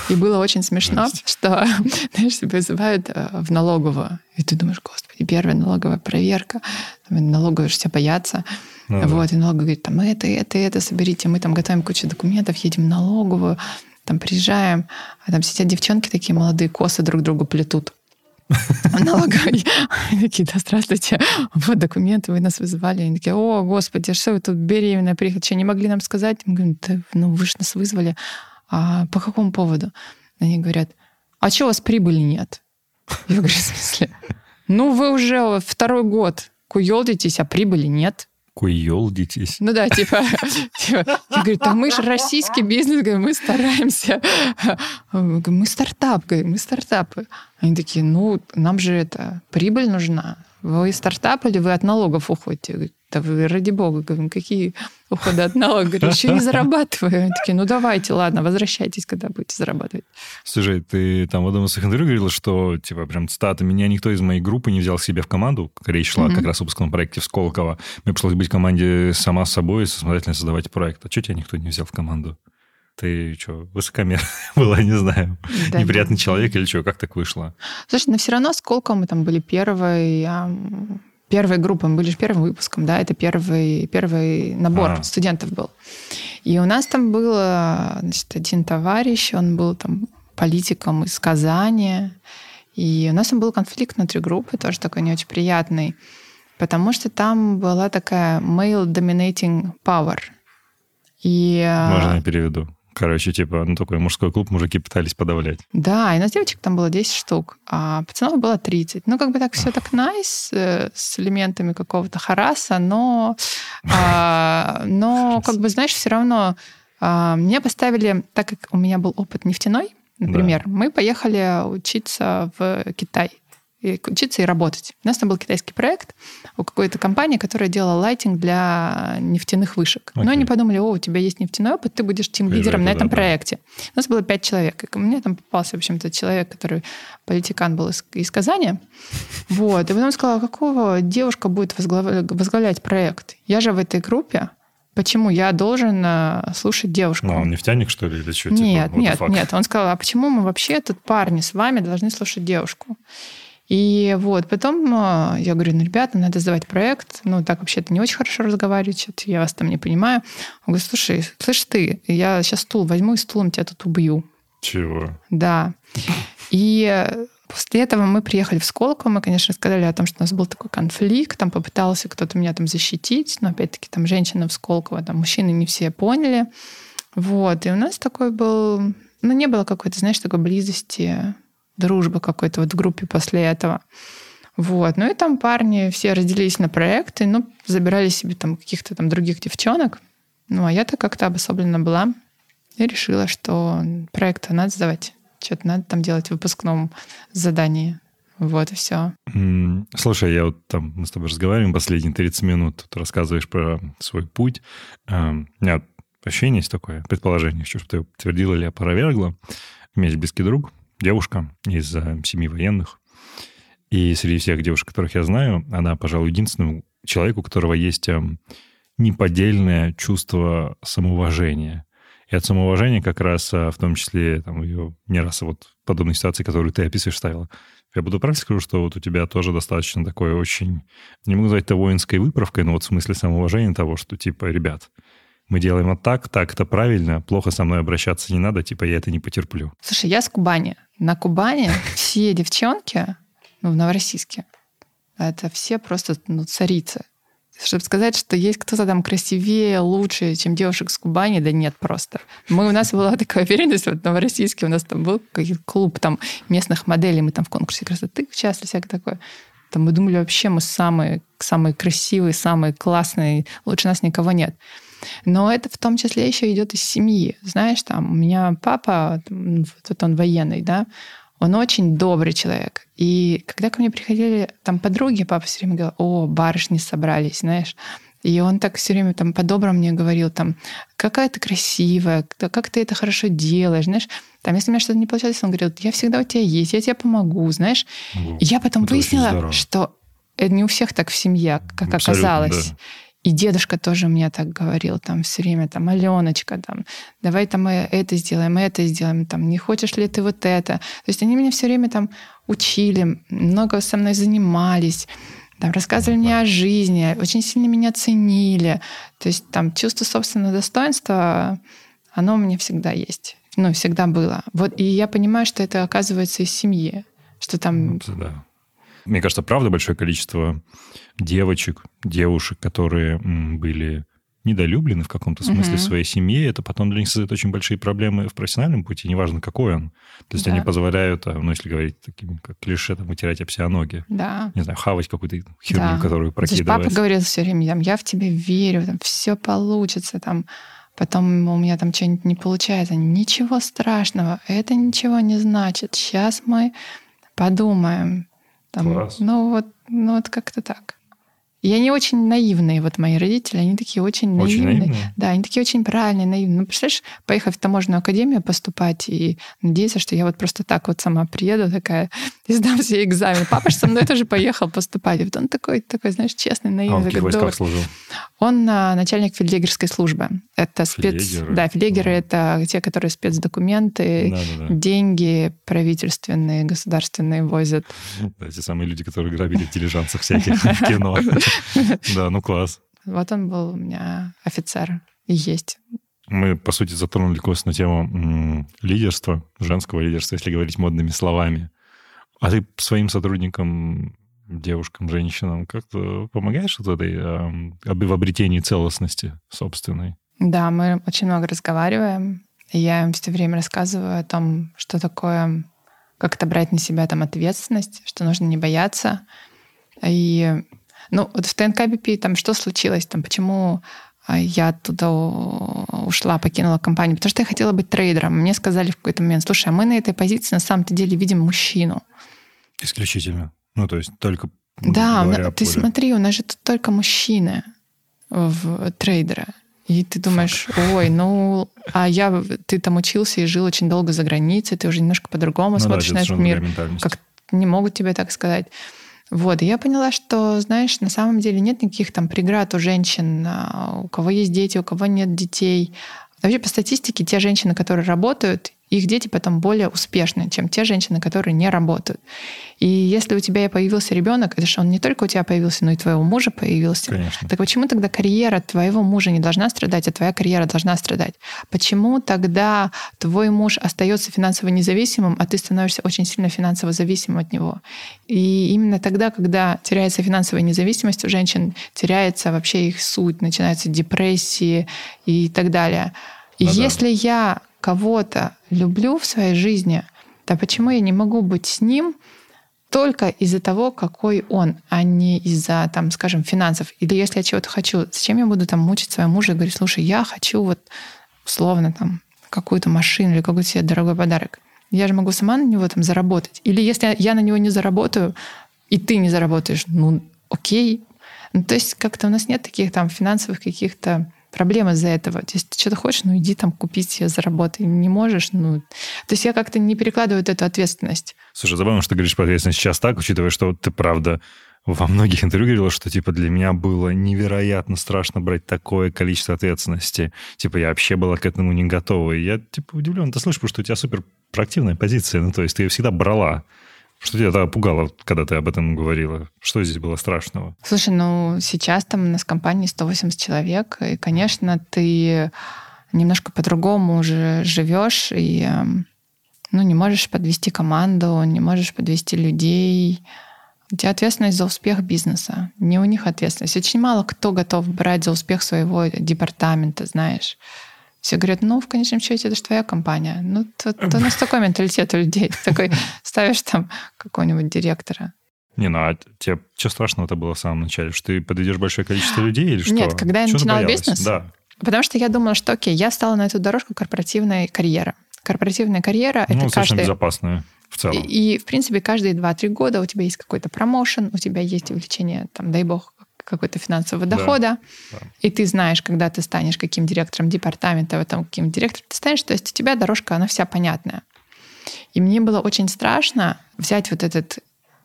И было очень смешно, Здрасте. что, знаешь, тебя вызывают э, в налоговую. И ты думаешь, господи, первая налоговая проверка. Налоговые же все боятся. Ну, вот, да. и налоговая говорит, там это, это, это соберите. Мы там готовим кучу документов, едем в налоговую, там приезжаем, а там сидят девчонки такие молодые, косы друг другу плетут. налоговой. такие, да, здравствуйте, вот документы, вы нас вызывали. Они такие, о, господи, что вы тут беременная приехали, что не могли нам сказать? Мы говорим, да, ну вы же нас вызвали. А по какому поводу? Они говорят, а что у вас прибыли нет? Я говорю, в смысле? Ну, вы уже второй год куелдитесь, а прибыли нет. Куелдитесь? Ну да, типа, типа я говорю, да мы же российский бизнес, говорю, мы стараемся. Мы стартап, говорю, мы стартапы. Они такие, ну, нам же это, прибыль нужна. Вы стартап или вы от налогов уходите? Я да вы, ради бога, говорим, какие уходы от налога? Говорю, еще не зарабатываю. Они такие, ну давайте, ладно, возвращайтесь, когда будете зарабатывать. Слушай, ты там в одном из интервью говорила, что, типа, прям цитата, меня никто из моей группы не взял себе в команду. Речь шла mm-hmm. как раз о выпускном проекте в Сколково. Мне пришлось быть в команде сама собой и самостоятельно создавать проект. А что тебя никто не взял в команду? Ты что, высокомер была, не знаю, да, неприятный да. человек или что? Как так вышло? Слушай, но все равно сколько мы там были первой, первой группой, мы были же первым выпуском, да, это первый, первый набор а. студентов был. И у нас там был значит, один товарищ, он был там политиком из Казани, и у нас там был конфликт внутри группы, тоже такой не очень приятный, потому что там была такая male dominating power. И, Можно я переведу? Короче, типа, ну, такой мужской клуб мужики пытались подавлять. Да, и нас девочек там было 10 штук, а пацанов было 30. Ну, как бы так все так найс, э, с элементами какого-то хараса, но, а, но как бы, знаешь, все равно а, меня поставили, так как у меня был опыт нефтяной, например, да. мы поехали учиться в Китай и учиться и работать. У нас там был китайский проект у какой-то компании, которая делала лайтинг для нефтяных вышек. Okay. Но они подумали, о, у тебя есть нефтяной опыт, ты будешь тим-лидером на этом да, проекте. У нас было пять человек. И мне там попался, в общем-то, человек, который политикан был из, из Казани. Вот. И потом сказала, какого девушка будет возглавлять, возглавлять проект? Я же в этой группе. Почему я должен э, слушать девушку? Ну, он нефтяник, что ли, или что? Нет, типа, нет, нет. Он сказал, а почему мы вообще тут парни с вами должны слушать девушку? И вот потом а, я говорю, ну, ребята, надо сдавать проект. Ну, так вообще-то не очень хорошо разговаривать, что-то я вас там не понимаю. Он говорит, слушай, слышь ты, я сейчас стул возьму и стулом тебя тут убью. Чего? Да. И после этого мы приехали в Сколково, мы, конечно, сказали о том, что у нас был такой конфликт, там попытался кто-то меня там защитить, но опять-таки там женщина в Сколково, там мужчины не все поняли. Вот, и у нас такой был, ну, не было какой-то, знаешь, такой близости дружбы какой-то вот в группе после этого. Вот. Ну и там парни все разделились на проекты, ну, забирали себе там каких-то там других девчонок. Ну, а я-то как-то обособлена была и решила, что проект надо сдавать. Что-то надо там делать в выпускном задании. Вот и все. Слушай, я вот там, мы с тобой разговариваем последние 30 минут, тут рассказываешь про свой путь. Эм, у меня ощущение есть такое, предположение, что ты твердила или опровергла. У меня есть близкий друг, девушка из э, семьи военных. И среди всех девушек, которых я знаю, она, пожалуй, единственный человек, у которого есть эм, неподдельное чувство самоуважения. И от самоуважения как раз, э, в том числе, там, ее не раз вот подобные ситуации, которые ты описываешь, ставила. Я буду правильно скажу, что вот у тебя тоже достаточно такое очень, не могу назвать это воинской выправкой, но вот в смысле самоуважения того, что типа, ребят, мы делаем вот так, так это правильно, плохо со мной обращаться не надо, типа я это не потерплю. Слушай, я с Кубани. На Кубани все девчонки, ну, в Новороссийске, это все просто ну, царицы. Чтобы сказать, что есть кто-то там красивее, лучше, чем девушек с Кубани, да нет просто. Мы, у нас была такая уверенность, вот в Новороссийске у нас там был клуб там местных моделей, мы там в конкурсе красоты участвовали, всякое такое. Там мы думали, вообще мы самые, самые красивые, самые классные, лучше нас никого нет. Но это в том числе еще идет из семьи. Знаешь, там у меня папа, вот он военный, да, он очень добрый человек. И когда ко мне приходили там подруги, папа все время говорил, о, барышни собрались, знаешь. И он так все время там по-доброму мне говорил, там, какая ты красивая, как ты это хорошо делаешь, знаешь. Там, если у меня что-то не получалось, он говорил, я всегда у тебя есть, я тебе помогу, знаешь. Угу. И я потом выяснила, что это не у всех так в семье, как Абсолютно, оказалось. Да. И дедушка тоже мне так говорил, там все время, там, Аленочка, там, давай там мы это сделаем, это сделаем, там, не хочешь ли ты вот это? То есть они меня все время там учили, много со мной занимались, там, рассказывали мне о жизни, очень сильно меня ценили. То есть там чувство собственного достоинства, оно у меня всегда есть. Ну, всегда было. Вот, и я понимаю, что это оказывается из семьи. Что там... Ну, да. Мне кажется, правда большое количество девочек, девушек, которые были недолюблены в каком-то смысле угу. своей семье, это потом для них создает очень большие проблемы в профессиональном пути, неважно какой он. То есть да. они позволяют, а, ну, если говорить такими как клише, там, вытирать об себя ноги. Да. Не знаю, хавать какую-то херню, да. которую прокидывать. Папа говорил все время, там, я в тебя верю, там, все получится, там, потом у меня там что-нибудь не получается. Ничего страшного, это ничего не значит. Сейчас мы подумаем. Там, Класс. Ну вот, ну вот как-то так. И они очень наивные, вот мои родители, они такие очень, очень наивные. наивные. Да, они такие очень правильные, наивные. Ну, представляешь, поехать в таможенную академию поступать и надеяться, что я вот просто так вот сама приеду такая и сдам все экзамены. Папа же со мной тоже поехал поступать. И вот он такой, такой, знаешь, честный, наивный. А он в каких служил? Он а, начальник фельдъегерской службы. Это спец... Фельдъегеры. Да, фельдъегеры — это те, которые спецдокументы, Да, да, да. деньги правительственные, государственные возят. Да, те самые люди, которые грабили дилижансов всяких в кино. Да, ну класс. Вот он был у меня офицер и есть. Мы, по сути, затронули косвенно тему лидерства, женского лидерства, если говорить модными словами. А ты своим сотрудникам, девушкам, женщинам как-то помогаешь вот этой об- в обретении целостности собственной? Да, мы очень много разговариваем. И я им все время рассказываю о том, что такое, как это брать на себя там ответственность, что нужно не бояться. И ну, вот в ТНК BP там что случилось, там почему а, я оттуда ушла, покинула компанию, потому что я хотела быть трейдером. Мне сказали в какой-то момент, слушай, а мы на этой позиции на самом-то деле видим мужчину. Исключительно. Ну, то есть только Да, говоря, ты поле. смотри, у нас же тут только мужчины в трейдера. И ты думаешь, ой, ну, а я, ты там учился и жил очень долго за границей, ты уже немножко по-другому Ну да, смотришь это на этот мир. Как не могут тебе так сказать. Вот, и я поняла, что, знаешь, на самом деле нет никаких там преград у женщин, а, у кого есть дети, у кого нет детей. Вообще по статистике те женщины, которые работают, их дети потом более успешны, чем те женщины, которые не работают. И если у тебя появился ребенок, это же он не только у тебя появился, но и твоего мужа появился. Конечно. Так почему тогда карьера твоего мужа не должна страдать, а твоя карьера должна страдать? Почему тогда твой муж остается финансово независимым, а ты становишься очень сильно финансово зависимым от него? И именно тогда, когда теряется финансовая независимость у женщин, теряется вообще их суть, начинаются депрессии и так далее. И Ну да. если я кого-то люблю в своей жизни, то почему я не могу быть с ним только из-за того, какой он, а не из-за, там, скажем, финансов. Или если я чего-то хочу, зачем я буду там мучить своего мужа и говорить, слушай, я хочу вот условно там какую-то машину или какой-то себе дорогой подарок. Я же могу сама на него там заработать. Или если я на него не заработаю, и ты не заработаешь, ну окей. Ну, то есть как-то у нас нет таких там финансовых каких-то проблем из-за этого. То есть ты что-то хочешь, ну иди там купить себе, заработай. Не можешь, ну... То есть я как-то не перекладываю эту ответственность. Слушай, забавно, что ты говоришь про ответственность сейчас так, учитывая, что ты правда во многих интервью говорила, что типа для меня было невероятно страшно брать такое количество ответственности. Типа я вообще была к этому не готова. И я типа удивлен, ты слышишь, потому что у тебя супер проактивная позиция. Ну, то есть ты ее всегда брала. Что тебя тогда пугало, когда ты об этом говорила? Что здесь было страшного? Слушай, ну сейчас там у нас в компании 180 человек, и, конечно, ты немножко по-другому уже живешь, и эм, ну, не можешь подвести команду, не можешь подвести людей. У тебя ответственность за успех бизнеса, не у них ответственность. Очень мало кто готов брать за успех своего департамента, знаешь. Все говорят, ну, в конечном счете, это же твоя компания. Ну, то, то у нас такой менталитет у людей. Ты такой ставишь там какого-нибудь директора. Не, ну а тебе что страшного-то было в самом начале? Что ты подведешь большое количество людей или что? Нет, когда я Чего начинала бизнес, Да. Потому что я думала, что окей, я стала на эту дорожку корпоративной карьеры. Корпоративная карьера Ну, это каждый... безопасная в целом. И, и, в принципе, каждые 2-3 года у тебя есть какой-то промоушен, у тебя есть увеличение, там, дай бог, какой-то финансового Да, дохода, да. и ты знаешь, когда ты станешь каким директором департамента, в этом каким директором ты станешь, то есть у тебя дорожка, она вся понятная. И мне было очень страшно взять вот этот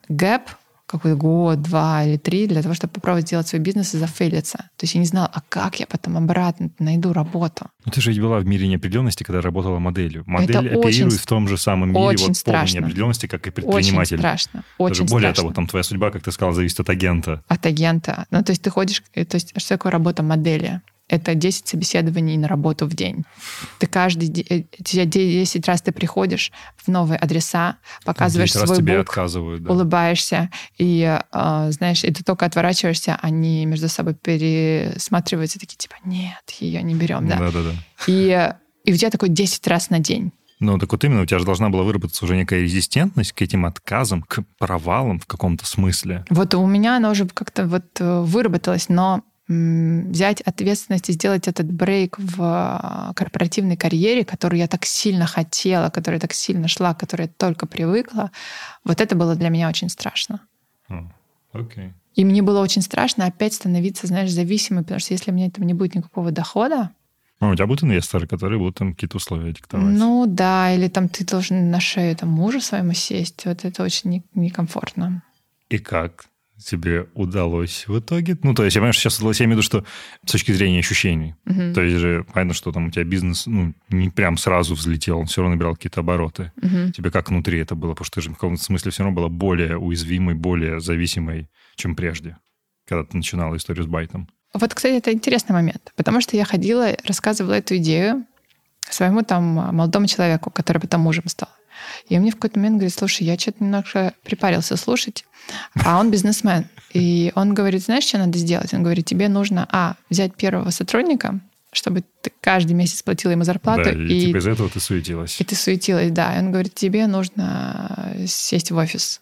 гэп какой-то год, два или три для того, чтобы попробовать сделать свой бизнес и зафейлиться. То есть я не знала, а как я потом обратно найду работу. Ну ты же ведь была в мире неопределенности, когда работала моделью. Модель Это оперирует очень, в том же самом мире очень вот страшно. неопределенности, как и предприниматель. Очень страшно. Очень Даже более страшно. того, там твоя судьба, как ты сказал, зависит от агента. От агента. Ну то есть ты ходишь, то есть что такое работа модели? Это 10 собеседований на работу в день. Ты каждый 10 э, раз ты приходишь в новые адреса, показываешь свой раз тебе бук, отказывают, да. улыбаешься, и, э, знаешь, и ты только отворачиваешься, они между собой пересматриваются, такие типа, нет, ее не берем, да. Да-да-да. И, и у тебя такой 10 раз на день. Ну, так вот именно, у тебя же должна была выработаться уже некая резистентность к этим отказам, к провалам в каком-то смысле. Вот у меня она уже как-то вот э, выработалась, но взять ответственность и сделать этот брейк в а, корпоративной карьере, которую я так сильно хотела, которая так сильно шла, к которой я только привыкла, вот это было для меня очень страшно. Okay. И мне было очень страшно опять становиться, знаешь, зависимой, потому что если у меня там не будет никакого дохода, ну, у тебя будут инвесторы, которые будут там какие-то условия диктовать. Ну да, или там ты должен на шею там мужу своему сесть. Вот это очень некомфортно. И как? Тебе удалось в итоге? Ну, то есть, я понимаю, что сейчас удалось, я имею в виду, что с точки зрения ощущений. Uh-huh. То есть же понятно, что там у тебя бизнес ну, не прям сразу взлетел, он все равно набирал какие-то обороты. Uh-huh. Тебе как внутри это было? Потому что ты же в каком-то смысле все равно была более уязвимой, более зависимой, чем прежде, когда ты начинала историю с байтом. Вот, кстати, это интересный момент, потому что я ходила, рассказывала эту идею своему там молодому человеку, который потом мужем стал. И мне в какой-то момент говорит, слушай, я что-то немножко припарился слушать, а он бизнесмен. И он говорит, знаешь, что надо сделать? Он говорит, тебе нужно, а, взять первого сотрудника, чтобы ты каждый месяц платила ему зарплату. Да, и, и типа из этого ты суетилась. И ты суетилась, да. И он говорит, тебе нужно сесть в офис.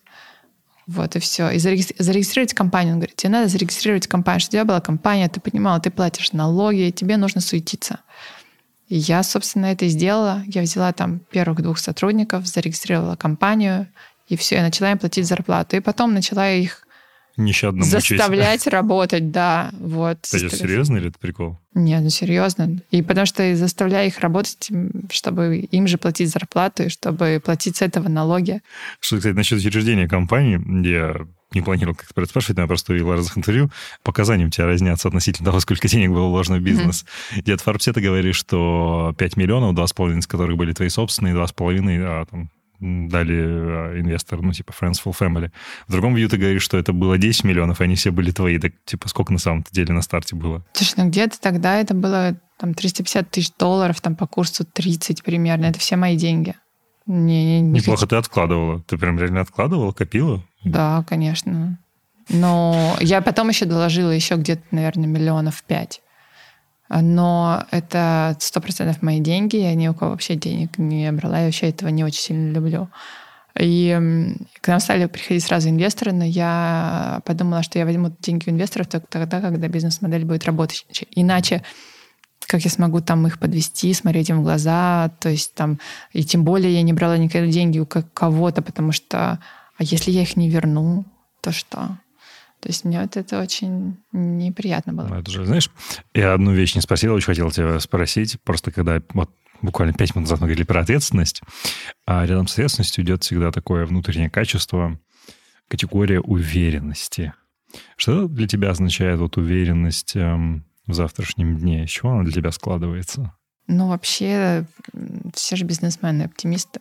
Вот и все. И зарегистрировать компанию. Он говорит, тебе надо зарегистрировать компанию, чтобы у тебя была компания, ты понимала, ты платишь налоги, тебе нужно суетиться. И я, собственно, это и сделала. Я взяла там первых двух сотрудников, зарегистрировала компанию, и все, я начала им платить зарплату. И потом начала их Нещадно заставлять мучить. работать, да. Вот. Это серьезно или это прикол? Нет, ну серьезно. И потому что заставляю их работать, чтобы им же платить зарплату, и чтобы платить с этого налоги. Что, кстати, насчет учреждения компании, я не планировал как-то про это спрашивать, но я просто увидел разных интервью. Показания у тебя разнятся относительно того, сколько денег было вложено в бизнес. Mm-hmm. Где-то в Форбсе ты говоришь, что 5 миллионов, 2,5 из которых были твои собственные, 2,5 а, там, дали а, инвестор, ну, типа Friends for Family. В другом видео ты говоришь, что это было 10 миллионов, и они все были твои. Так, типа, сколько на самом деле на старте было? Слушай, ну где-то тогда это было там 350 тысяч долларов, там по курсу 30 примерно. Это все мои деньги. Не, не, не Неплохо ты откладывала. Ты прям реально откладывала, копила? Да, конечно. Но я потом еще доложила еще где-то, наверное, миллионов пять. Но это сто процентов мои деньги, я ни у кого вообще денег не брала, я вообще этого не очень сильно люблю. И к нам стали приходить сразу инвесторы, но я подумала, что я возьму деньги у инвесторов только тогда, когда бизнес-модель будет работать. Иначе как я смогу там их подвести, смотреть им в глаза, то есть там, и тем более я не брала никогда деньги у кого-то, потому что, а если я их не верну, то что? То есть мне вот это очень неприятно было. Ну, это же, знаешь, я одну вещь не спросил, очень хотел тебя спросить, просто когда вот буквально пять минут назад мы говорили про ответственность, а рядом с ответственностью идет всегда такое внутреннее качество, категория уверенности. Что для тебя означает вот уверенность эм, в завтрашнем дне? Из чего она для тебя складывается? Ну, вообще, все же бизнесмены, оптимисты.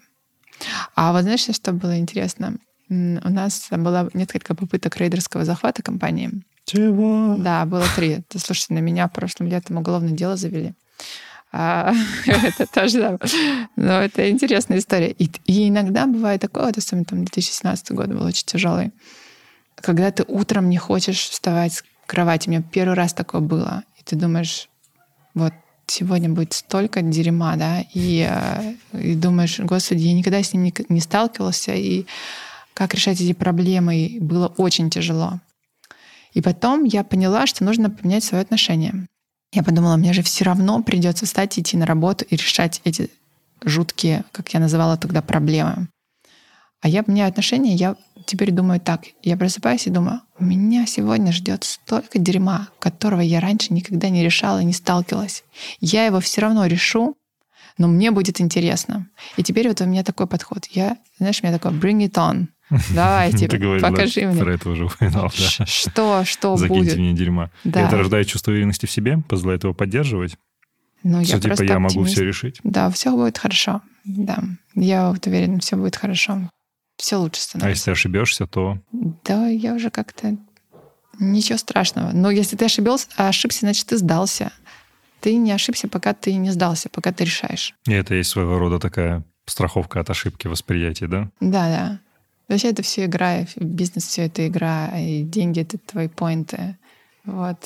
А вот знаешь, что было интересно? У нас было несколько попыток рейдерского захвата компании. Чего? Да, было три. Ты, слушай, на меня прошлым летом уголовное дело завели. А, это тоже, да. Но это интересная история. И, иногда бывает такое, вот особенно там 2017 год был очень тяжелый, когда ты утром не хочешь вставать с кровати. У меня первый раз такое было. И ты думаешь, вот сегодня будет столько дерьма, да, и, э, и думаешь, господи, я никогда с ним не, не сталкивался, и как решать эти проблемы, и было очень тяжело. И потом я поняла, что нужно поменять свое отношение. Я подумала, мне же все равно придется встать, идти на работу и решать эти жуткие, как я называла тогда, проблемы. А я меняю отношения, я теперь думаю так. Я просыпаюсь и думаю, меня сегодня ждет столько дерьма, которого я раньше никогда не решала, не сталкивалась. Я его все равно решу, но мне будет интересно. И теперь вот у меня такой подход. Я, знаешь, у меня такой bring it on. Давайте, покажи мне. Про это уже упоминал, да. Что, что Закиньте будет. мне дерьма. Да. Это рождает чувство уверенности в себе, позволяет его поддерживать. Ну, Что я типа я могу все решить. Да, все будет хорошо. Да, я вот уверена, все будет хорошо. Все лучше А становится. если ошибешься, то Да, я уже как-то... Ничего страшного. Но если ты ошибился, ошибся, значит, ты сдался. Ты не ошибся, пока ты не сдался, пока ты решаешь. и это есть своего рода такая страховка от ошибки восприятия, да? Да, да. Вообще это все игра, бизнес все это игра, и деньги это твои поинты. Вот.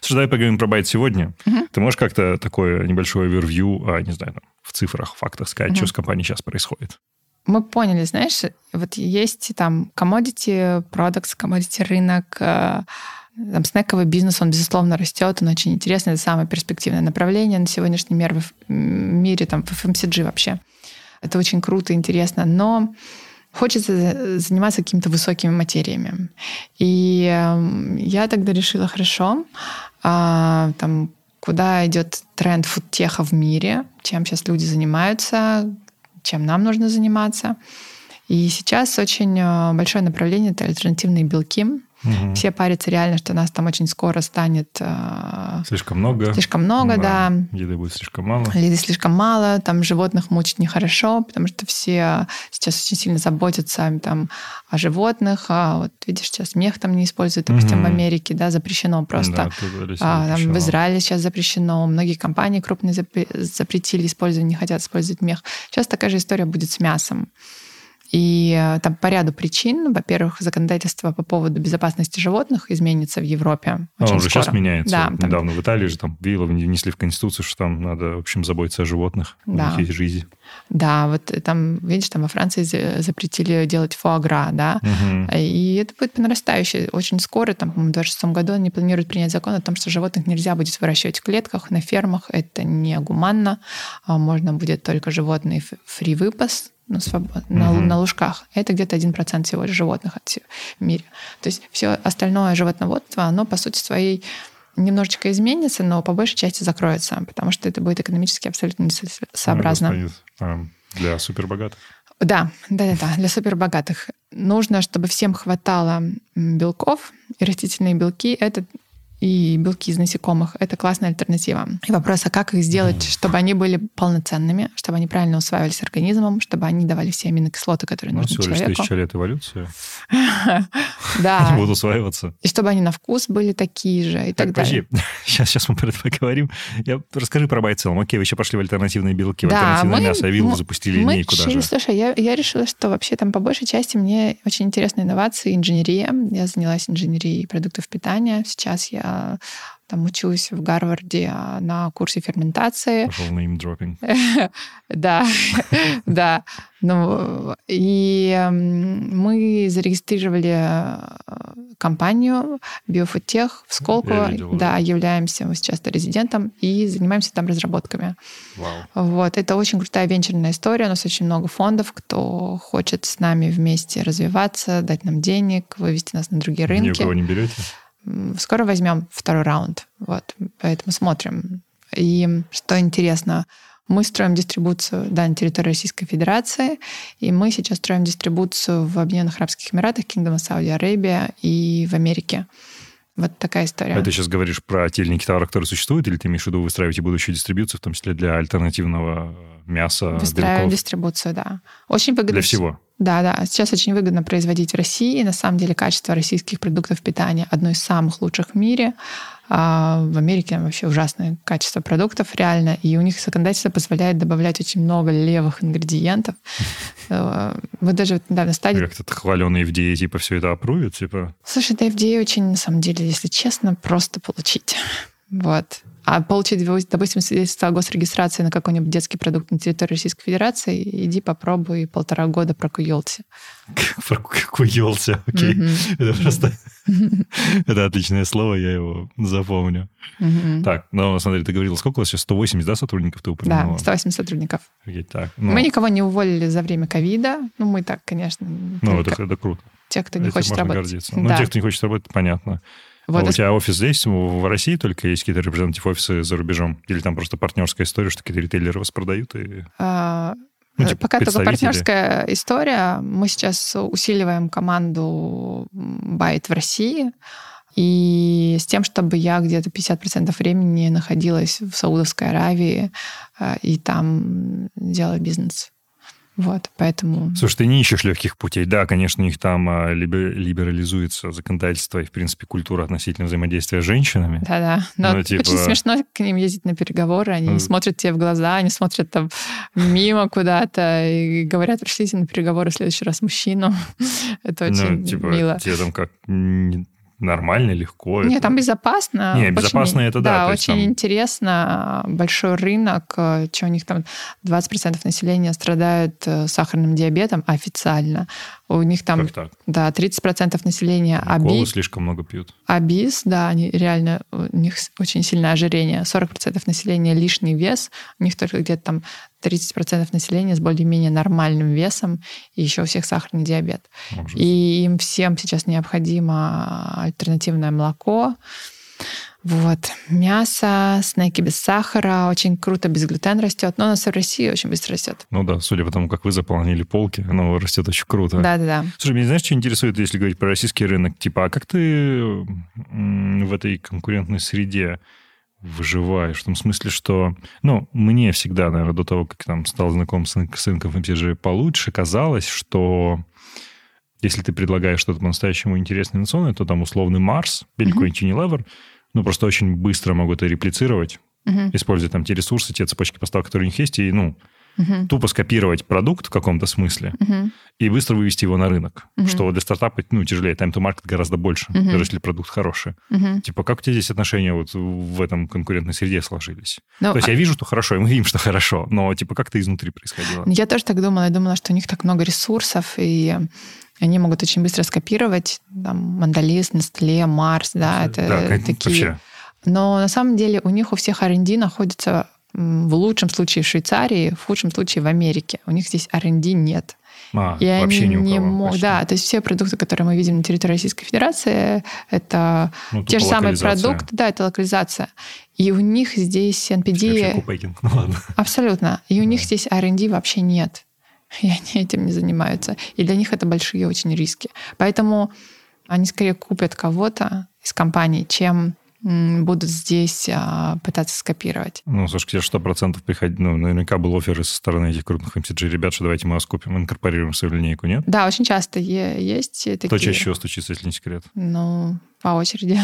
Слушай, давай поговорим про байт сегодня. Ты можешь как-то такое небольшое овервью, а, не знаю, там, в цифрах, фактах сказать, что с компанией сейчас происходит? мы поняли, знаешь, вот есть там commodity products, commodity рынок, э, там снековый бизнес, он, безусловно, растет, он очень интересный, это самое перспективное направление на сегодняшний мир в мире, там, в FMCG вообще. Это очень круто, интересно, но хочется заниматься какими-то высокими материями. И э, я тогда решила, хорошо, а, там, куда идет тренд фудтеха в мире, чем сейчас люди занимаются, чем нам нужно заниматься. И сейчас очень э, большое направление — это альтернативные белки. Мгм. Все парятся реально, что нас там очень скоро станет э, Слишком много. слишком много, да. Еды будет слишком мало. Еды слишком мало, там животных мучить нехорошо, потому что все сейчас очень сильно заботятся там, о животных. А вот видишь, сейчас мех там не используют, допустим, Мгм. в Америке, да, запрещено просто. Да, А, там в. Израиле сейчас запрещено, многие компании крупные запре- запретили использовать, не хотят использовать мех. Сейчас такая же история будет с мясом. И э, там по ряду причин. Во-первых, законодательство по поводу безопасности животных изменится в Европе. А, очень он же скоро. сейчас меняется. Да, там- Недавно в Италии же там виллы внесли в Конституцию, что там надо, в общем, заботиться о животных. У Да. них есть жизнь. да, вот там, видишь, там во Франции за- запретили делать фуагра, да, Мгм. И это будет по нарастающей. Очень скоро, там, в 2026 году они планируют принять закон о том, что животных нельзя будет выращивать в клетках, на фермах. Это не гуманно. А Можно будет только животные фри-выпас ну, свобод- на, Мгм. на лужках. Это где-то 1% всего лишь животных от в мире. То есть все остальное животноводство, оно, по сути своей, немножечко изменится, но по большей части закроется, потому что это будет экономически абсолютно несообразно. Ну, а, Для супербогатых. Да, да, да, да, для супербогатых. Нужно, чтобы всем хватало белков, и растительные белки это и белки из насекомых это классная альтернатива. И вопрос, а как их сделать, чтобы они были полноценными, чтобы они правильно усваивались организмом, чтобы они давали все аминокислоты, которые Ну, нужны всего лишь человеку. тысяча лет эволюции. Да. Они будут усваиваться. И чтобы они на вкус были такие же и так, далее. подожди, сейчас, сейчас мы про это поговорим. Расскажи про целом. Окей, вы еще пошли в альтернативные белки, в альтернативное мясо, а виллу мы- запустили линейку даже. Слушай, я, я решила, что вообще там по большей части мне очень интересны инновации, инженерия. Я занялась инженерией продуктов питания. Сейчас я там учусь в Гарварде а, на курсе ферментации. Пошел неймдропинг. Да, да. Ну, и мы зарегистрировали э, компанию Биофудтех в Сколково. Да, являемся мы сейчас резидентом и занимаемся там разработками. Вау. Вот, это очень крутая венчурная история. У нас очень много фондов, кто хочет с нами вместе развиваться, дать нам денег, вывести нас на другие Ни у рынки. кого не берете? Скоро возьмем второй раунд. Вот, поэтому смотрим. И что интересно, мы строим дистрибуцию да, на территории Российской Федерации, и мы сейчас строим дистрибуцию в Объединенных Арабских Эмиратах, Kingdom Saudi Arabia и в Америке. Вот такая история. А ты сейчас говоришь про иные товары, которые существуют, или ты имеешь в виду выстраиваете будущую дистрибьюцию, в том числе для альтернативного мяса, Выстраиваем белков? дистрибуцию, да. Очень выгодно. Для всего? Да, да. Сейчас очень выгодно производить в России. На самом деле качество российских продуктов питания одно из самых лучших в мире. А в Америке вообще ужасное качество продуктов реально. И у них законодательство позволяет добавлять очень много левых ингредиентов. Э, Вот даже вот недавно стадии... Как-то хваленый FDA типа все это опрувит, типа... Слушай, да FDA очень, на самом деле, если честно, просто получить. Вот. А получить, допустим, свидетельство о госрегистрации на какой-нибудь детский продукт на территории Российской Федерации, иди попробуй полтора года прокуелся. Прокуелся, окей. Это просто... Это отличное слово, я его запомню. Так, ну, смотри, ты говорила, сколько у вас сейчас? 180, да, сотрудников ты упомянула? Да, 108 сотрудников. Ну, Мы никого не уволили за время ковида. Ну, мы так, конечно, ну, это, круто. те, кто не хочет работать. Ну, те, кто не хочет работать, понятно. Вот. А у тебя офис здесь, в России только есть какие-то репрезентатив офисы за рубежом? Или там просто партнерская история, что какие-то ритейлеры вас продают? И... А, Ну, типа, Пока только партнерская история. Мы сейчас усиливаем команду Байт в России. И с тем, чтобы я где-то 50% времени находилась в Саудовской Аравии э, и там делала бизнес. Вот, поэтому... Слушай, ты не ищешь легких путей. Да, конечно, у них там а, либе- либерализуется законодательство и, в принципе, культура относительно взаимодействия с женщинами. Да-да. Но Ну, типа- очень смешно к ним ездить на переговоры. Они Ну. смотрят тебе в глаза, они смотрят там мимо куда-то и говорят, пришлите на переговоры в следующий раз мужчину. Это очень ну, типа, мило. тебе там как нормально, легко. Нет, это- там безопасно. Не, Очень- безопасно это да, есть очень там- интересно. Большой рынок, э, что у них там 20% населения страдают э, сахарным диабетом официально. У них там, Как так? да, 30% населения оби... слишком много пьют. обиз, да, они реально, у них очень сильное ожирение. 40% населения лишний вес, у них только где-то там 30% населения с более-менее нормальным весом, и еще у всех сахарный диабет. Ужас. И им всем сейчас необходимо альтернативное молоко. Вот. Мясо, снеки без сахара. Очень круто безглютен растет. Но у нас в России очень быстро растет. Ну да, судя по тому, как вы заполнили полки, оно растет очень круто. Да-да-да. Слушай, меня знаешь, что интересует, если говорить про российский рынок? Типа, а как ты в этой конкурентной среде выживаешь? В том смысле, что, ну, мне всегда, наверное, до того, как там стал знаком с, рынк- с рынком FMCG получше, казалось, что если ты предлагаешь что-то по-настоящему интересное инновационное, то там условный Марс или Мгм. какой-нибудь Unilever, ну, просто очень быстро могут это реплицировать, Мгм. используя там те ресурсы, те цепочки поставок, которые у них есть, и, ну, Мгм. тупо скопировать продукт в каком-то смысле, Мгм. и быстро вывести его на рынок. Мгм. Что для стартапа, ну, тяжелее. Time to market гораздо больше, Мгм. даже если продукт хороший. Мгм. Типа, как у тебя здесь отношения вот в этом конкурентной среде сложились? Ну, То есть а- я вижу, что хорошо, и мы видим, что хорошо, но, типа, как это изнутри происходило? Я тоже так думала. Я думала, что у них так много ресурсов, и они могут очень быстро скопировать. Там, Мандалис, Нестле, Марс, да, это Да, такие... вообще. Но на самом деле у них у всех R&D находится в лучшем случае в Швейцарии, в худшем случае в Америке. У них здесь R&D нет. А, И вообще они ни у не могут... Да, то есть все продукты, которые мы видим на территории Российской Федерации, это Ну, те же самые продукты, да, это локализация. И у них здесь Вообще NPD... купейкинг, ну ладно. Абсолютно. И у них Да. здесь R&D вообще нет. И они этим не занимаются. И для них это большие очень риски. Поэтому они скорее купят кого-то из компаний, чем будут здесь а, пытаться скопировать. Ну, слушай, тебе сто процентов приходит, ну, наверняка был офер со стороны этих крупных MCG ребят, что давайте мы вас купим, инкорпорируем в свою линейку, нет? Да, очень часто е- есть такие... Кто чаще всего стучится, если не секрет? Ну, по очереди.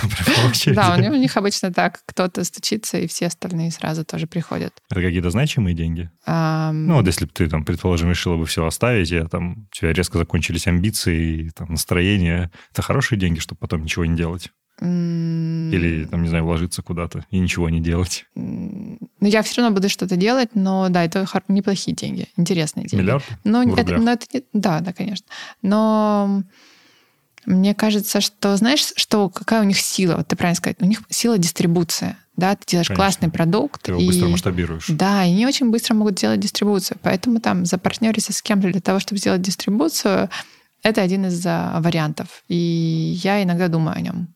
Прям по очереди. Да, у них, обычно так. Кто-то стучится, и все остальные сразу тоже приходят. Это какие-то значимые деньги? Ну, вот если бы ты, там, предположим, решила бы все оставить, и там у тебя резко закончились амбиции там, настроение, это хорошие деньги, чтобы потом ничего не делать. Или, там, не знаю, вложиться куда-то и ничего не делать. Ну, я все равно буду что-то делать, но да, это неплохие деньги, интересные деньги. Миллиард? Ну, в это, но это не- да, да, конечно. Но мне кажется, что знаешь, что какая у них сила? Вот ты правильно сказать, у них сила дистрибуции. Да, ты делаешь Конечно. классный продукт. Ты его и- быстро масштабируешь. Да, и они очень быстро могут делать дистрибуцию. Поэтому там запартнериться с кем-то для того, чтобы сделать дистрибуцию, это один из а, вариантов. И я иногда думаю о нем.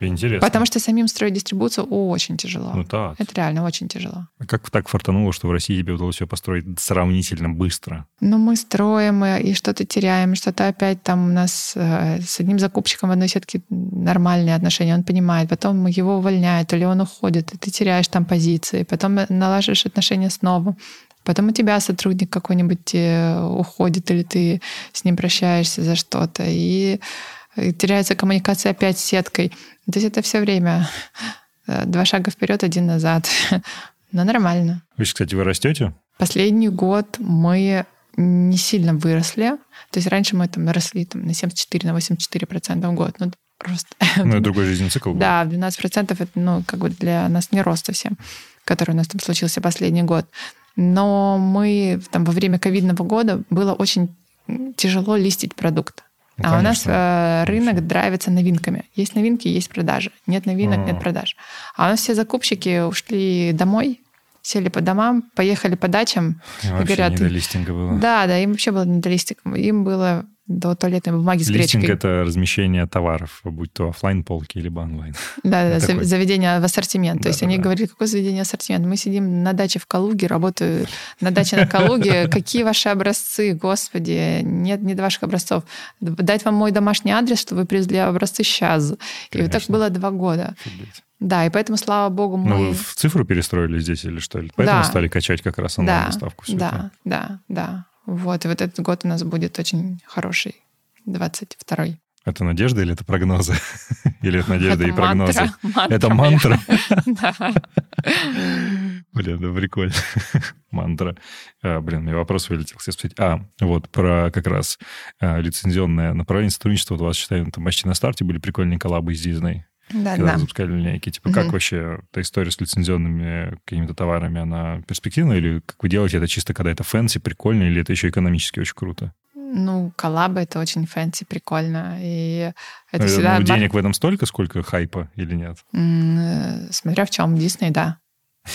Интересно. Потому что самим строить дистрибуцию очень тяжело. Ну так. Это реально очень тяжело. А Как так фартануло, что в России тебе удалось все построить сравнительно быстро? Но мы строим и что-то теряем, что-то опять там у нас э, с одним закупщиком в одной сетке нормальные отношения, он понимает, потом его увольняют, или он уходит, и ты теряешь там позиции, потом налаживаешь отношения снова. Потом у тебя сотрудник какой-нибудь э, уходит, или ты с ним прощаешься за что-то, и теряется коммуникация опять с сеткой. То есть это все время э, два шага вперед, один назад. Но нормально. Вы, кстати, вы растете? Последний год мы не сильно выросли. То есть раньше мы там росли там, на 74, на 84 процента в год. Ну, просто... Ну, это другой жизненный цикл был. Да, 12 процентов это, ну, как бы для нас не рост совсем, который у нас там случился последний год. Но мы там во время ковидного года было очень тяжело листить продукт. Ну, а у нас э, рынок драйвится новинками. Есть новинки, есть продажи. Нет новинок, нет продаж. А у нас все закупщики ушли домой, сели по домам, поехали по дачам. И Вообще говорят, не до листинга было. Да, да, им вообще было не до листинга. Им было до туалетной бумаги с Листинг гречкой. это размещение товаров, будь то оффлайн полки либо онлайн. Да, да, такой. заведение в ассортимент. То есть да, они да. говорили, какое заведение ассортимент? Мы сидим на даче в Калуге, работаю на даче на Калуге. Какие ваши образцы, господи? Нет, нет ваших образцов. Дать вам мой домашний адрес, чтобы вы привезли образцы сейчас. И вот так было два года. Офигеть. Да, и поэтому, слава богу, мы... Ну, вы в цифру перестроили здесь или что? Поэтому Да. стали качать как раз онлайн-доставку. да, да, да. Вот, и вот этот год у нас будет очень хороший, 22-й. Это надежда или это прогнозы? Или это надежда Это и прогнозы? мантра, Это мантра? Блин, да прикольно. Мантра. А, блин, мне вопрос вылетел. Хотел спросить. А, вот про как раз а, лицензионное направление сотрудничества. Вот у вас, считаю, там почти на старте были прикольные коллабы с Disney. Да, когда да. запускали линейки. Типа, как Мгм. вообще эта история с лицензионными какими-то товарами, она перспективная? Или как вы делаете это чисто, когда это fancy, прикольно, или это еще экономически очень круто? Ну, коллабы — это очень fancy, прикольно. И это Ну, всегда... ну, денег в этом столько, сколько хайпа или нет? Э, Смотря в чем, Дисней, да.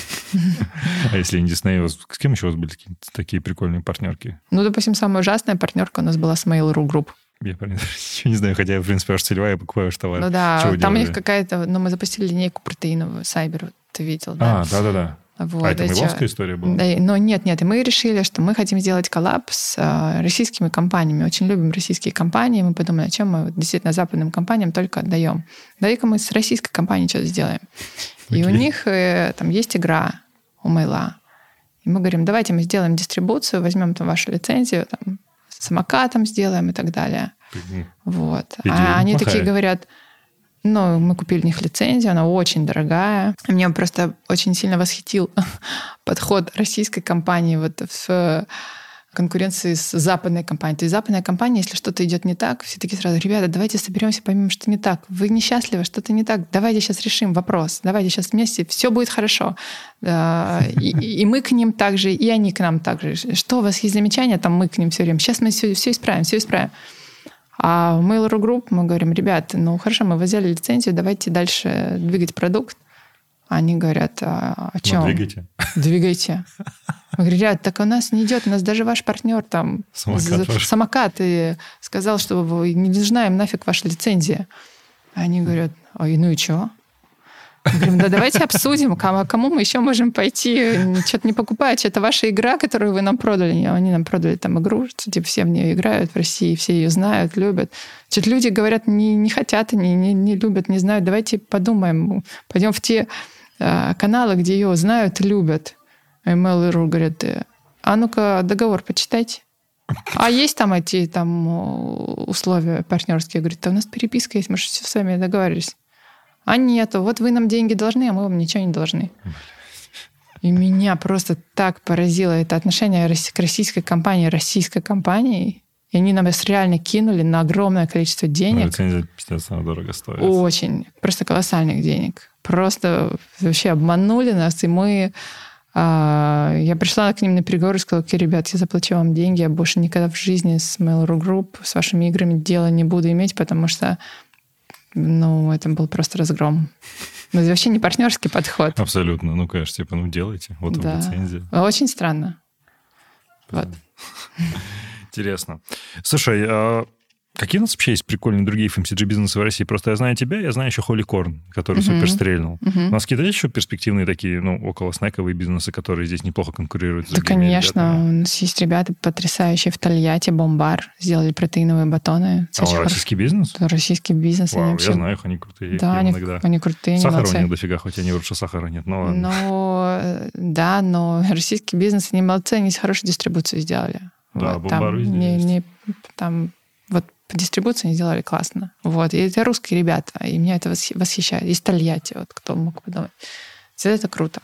А если не вас- с кем еще у вас были такие прикольные партнерки? Ну, допустим, самая ужасная партнерка у нас была с Mail.ru Group. Я них ничего не знаю, хотя, в принципе, ваша целевая, я покупаю ваш товар. Ну да, вы там у них делали? какая-то... Ну, мы запустили линейку протеиновую, Сайбер, ты видел, да? А, да-да-да. Вот а это эти- мейловская история была? Да, но нет, нет, и мы решили, что мы хотим сделать коллаб с э, российскими компаниями. Очень любим российские компании. Мы подумали, о чем мы действительно западным компаниям только отдаем. Дай-ка мы с российской компанией что-то сделаем. И у них э, там есть игра у Мейла. И мы говорим, давайте мы сделаем дистрибуцию, возьмем там вашу лицензию, там, самокатом сделаем и так далее. М, Вот. Идея а они неплохая. такие говорят, ну, мы купили у них лицензию, она очень дорогая. Меня просто очень сильно восхитил подход российской компании вот в конкуренции с западной компанией. То есть западная компания, если что-то идет не так, все такие сразу, ребята, давайте соберемся, поймем, что не так. Вы несчастливы, что-то не так. Давайте сейчас решим вопрос. Давайте сейчас вместе, все будет хорошо. И, и мы к ним также, и они к нам также. Что у вас есть замечания, там мы к ним все время. Сейчас мы все, все исправим, все исправим. А в Mail.ru Group мы говорим, ребята, ну хорошо, мы взяли лицензию, давайте дальше двигать продукт. Они говорят, а о Ну, чем? двигайте. Двигайте. Говорим, ребят, так у нас не идет, у нас даже ваш партнер там Самокат ваш. самокат и сказал, что вы не нужна им нафиг ваша лицензия. Они говорят, ой, ну и? Мы говорим, да давайте обсудим, кому, кому мы еще можем пойти, что-то не покупать. Это ваша игра, которую вы нам продали. Они нам продали там игру, что типа все в нее играют в России, все ее знают, любят. Что-то люди говорят, не, не хотят, не, не, не любят, не знают. Давайте подумаем, пойдем в те э, каналы, где ее знают и любят. Mail.ru говорят, э, а ну-ка договор почитайте. А есть там эти там условия партнерские? Говорит, да у нас переписка есть, мы же все с вами договаривались. А нету, вот вы нам деньги должны, а мы вам ничего не должны. И меня просто так поразило это отношение к российской компании, российской компании. И они нам реально кинули на огромное количество Ну, денег. лицензия, она дорого стоит. Очень. Просто колоссальных денег. Просто вообще обманули нас, и мы... а, я пришла к ним на переговоры и сказала, окей, ребят, я заплачу вам деньги, я больше никогда в жизни с Mail.ru Group, с вашими играми дела не буду иметь, потому что ну, это был просто разгром. Ну, это вообще не партнерский подход. Абсолютно. Ну, конечно, типа, ну, делайте. Вот Да. вам лицензия. Очень странно. Вот. Интересно. Слушай, а какие у нас вообще есть прикольные другие FMCG-бизнесы в России? Просто я знаю тебя, я знаю еще Холли Корн, который Мгм. супер стрельнул. У Мгм. нас какие-то есть еще перспективные такие, ну, около снековые бизнесы, которые здесь неплохо конкурируют с Да, конечно. ребятами? У нас есть ребята потрясающие в Тольятти, Бомбар. Сделали протеиновые батоны. А, Очень российский бизнес? хорошо. Российский бизнес. они Вау, вообще- я знаю их, они крутые. Да, они, иногда. они крутые, Сахара у молодцы. них дофига, хоть они говорят, что сахара нет. Ну, ладно. Но, э, да, но российский бизнес, они молодцы, они хорошую дистрибуцию сделали. Да, вот, Бомбар там, везде не, не- там вот по дистрибуции они сделали классно. Вот. И это русские ребята, и меня это восхи- восхищает. Из Тольятти, вот кто мог подумать. Всё Это круто.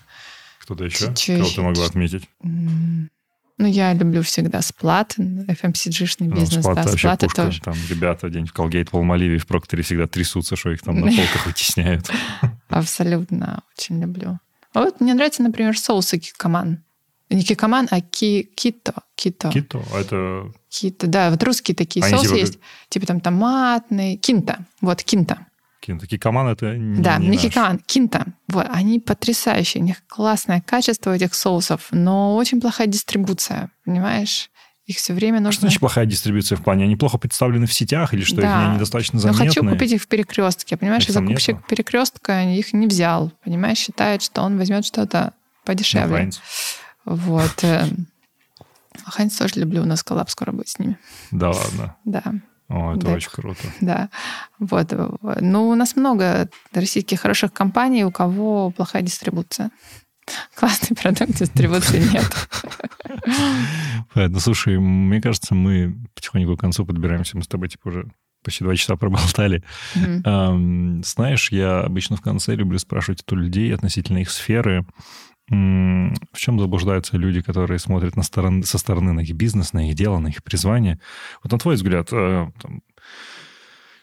Кто-то еще? Чё Кого ты могла отметить? Ну, я люблю всегда сплат, FMCG-шный Ну, бизнес, Сплат да, вообще сплаты пушка. тоже. Там ребята день в Колгейт, в Алмаливе, в Прокторе всегда трясутся, что их там на полках вытесняют. Абсолютно очень люблю. А вот мне нравится, например, соусы кикоман. Не кикоман, а ки, кито. Кито. Кито, а это... Кито. Да, вот русские такие Они соусы типа есть. Типа там томатный. Кинта. Вот, кинта. Кинто. Кикоман это не Да, не не кикоман, кинта. Вот, они потрясающие. У них классное качество этих соусов, но очень плохая дистрибуция, понимаешь? Их все время А нужно... Что значит плохая дистрибьюция в плане? Они плохо представлены в сетях или что, Да. они недостаточно заметны? хочу купить их в перекрестке. Понимаешь, Их закупщик нету? перекрестка их не взял. Понимаешь, считает, что он возьмет что-то подешевле. Хайнц. Вот. э, Хайнц тоже люблю, у нас коллаб скоро будет с ними. Да ладно. Да, О, это Да. очень круто. да. Вот. Ну, у нас много российских хороших компаний, у кого плохая дистрибуция. Классный продукт, дистрибуции нет. Понятно. Слушай, мне кажется, мы потихоньку к концу подбираемся. Мы с тобой, типа, уже почти два часа проболтали. Знаешь, я обычно в конце люблю спрашивать у людей относительно их сферы, в чем заблуждаются люди, которые смотрят на сторон- со стороны на их бизнес, на их дело, на их призвание. Вот на твой взгляд, э, там,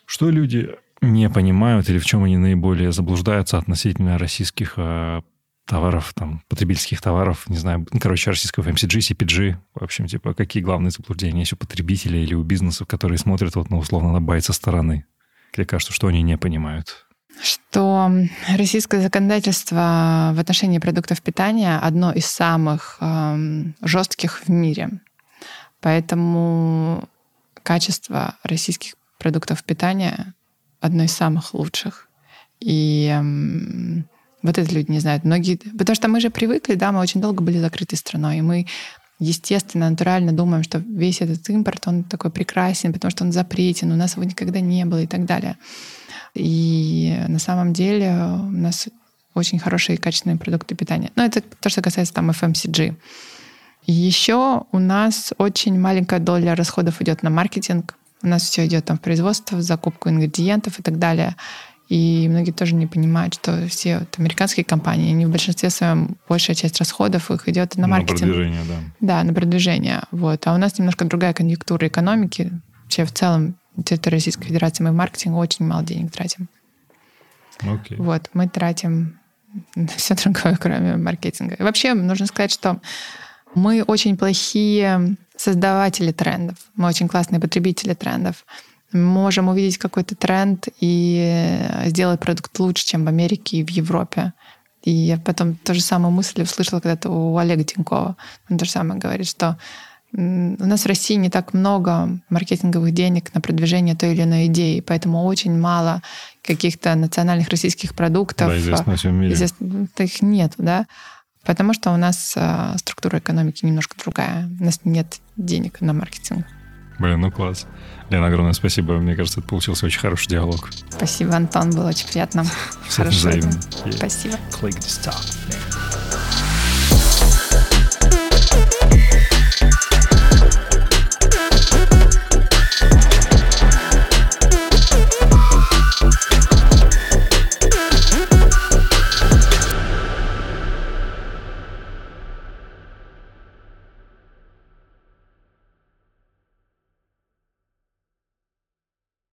что люди не понимают или в чем они наиболее заблуждаются относительно российских э, товаров, там, потребительских товаров, не знаю, ну, короче, российского FMCG, CPG, в общем, типа, какие главные заблуждения есть у потребителей или у бизнесов, которые смотрят вот, ну, условно, на байт со стороны? Тебе кажется, что они не понимают? Что российское законодательство в отношении продуктов питания одно из самых эм, жестких в мире. Поэтому качество российских продуктов питания одно из самых лучших. И эм, вот это люди не знают. Многие, потому что мы же привыкли, да, мы очень долго были закрытой страной, и мы естественно, натурально думаем, что весь этот импорт, он такой прекрасен, потому что он запретен, у нас его никогда не было и так далее. И на самом деле у нас очень хорошие и качественные продукты питания. Но это то, что касается там FMCG. Еще у нас очень маленькая доля расходов идет на маркетинг. У нас все идет там в производство, в закупку ингредиентов и так далее. И многие тоже не понимают, что все вот американские компании, они в большинстве своем большая часть расходов их идет на маркетинг. На продвижение, да. Да, на продвижение. Вот. А у нас немножко другая конъюнктура экономики. Вообще в целом территории Российской Федерации мы в маркетинг очень мало денег тратим. Окей. Вот, мы тратим на все другое, кроме маркетинга. И вообще, нужно сказать, что мы очень плохие создаватели трендов. Мы очень классные потребители трендов. Мы можем увидеть какой-то тренд и сделать продукт лучше, чем в Америке и в Европе. И я потом ту же самую мысль услышала когда-то у Олега Тинькова. Он то же самое говорит, что у нас в России не так много маркетинговых денег на продвижение той или иной идеи, поэтому очень мало каких-то национальных российских продуктов. Да, известно во всем мире. Их нет, да. Потому что у нас а, структура экономики немножко другая. У нас нет денег на маркетинг. Блин, ну класс. Лена, огромное спасибо. Мне кажется, это получился очень хороший диалог. Спасибо, Антон, было очень приятно. Хорошо. взаимно. Спасибо. Click to stop.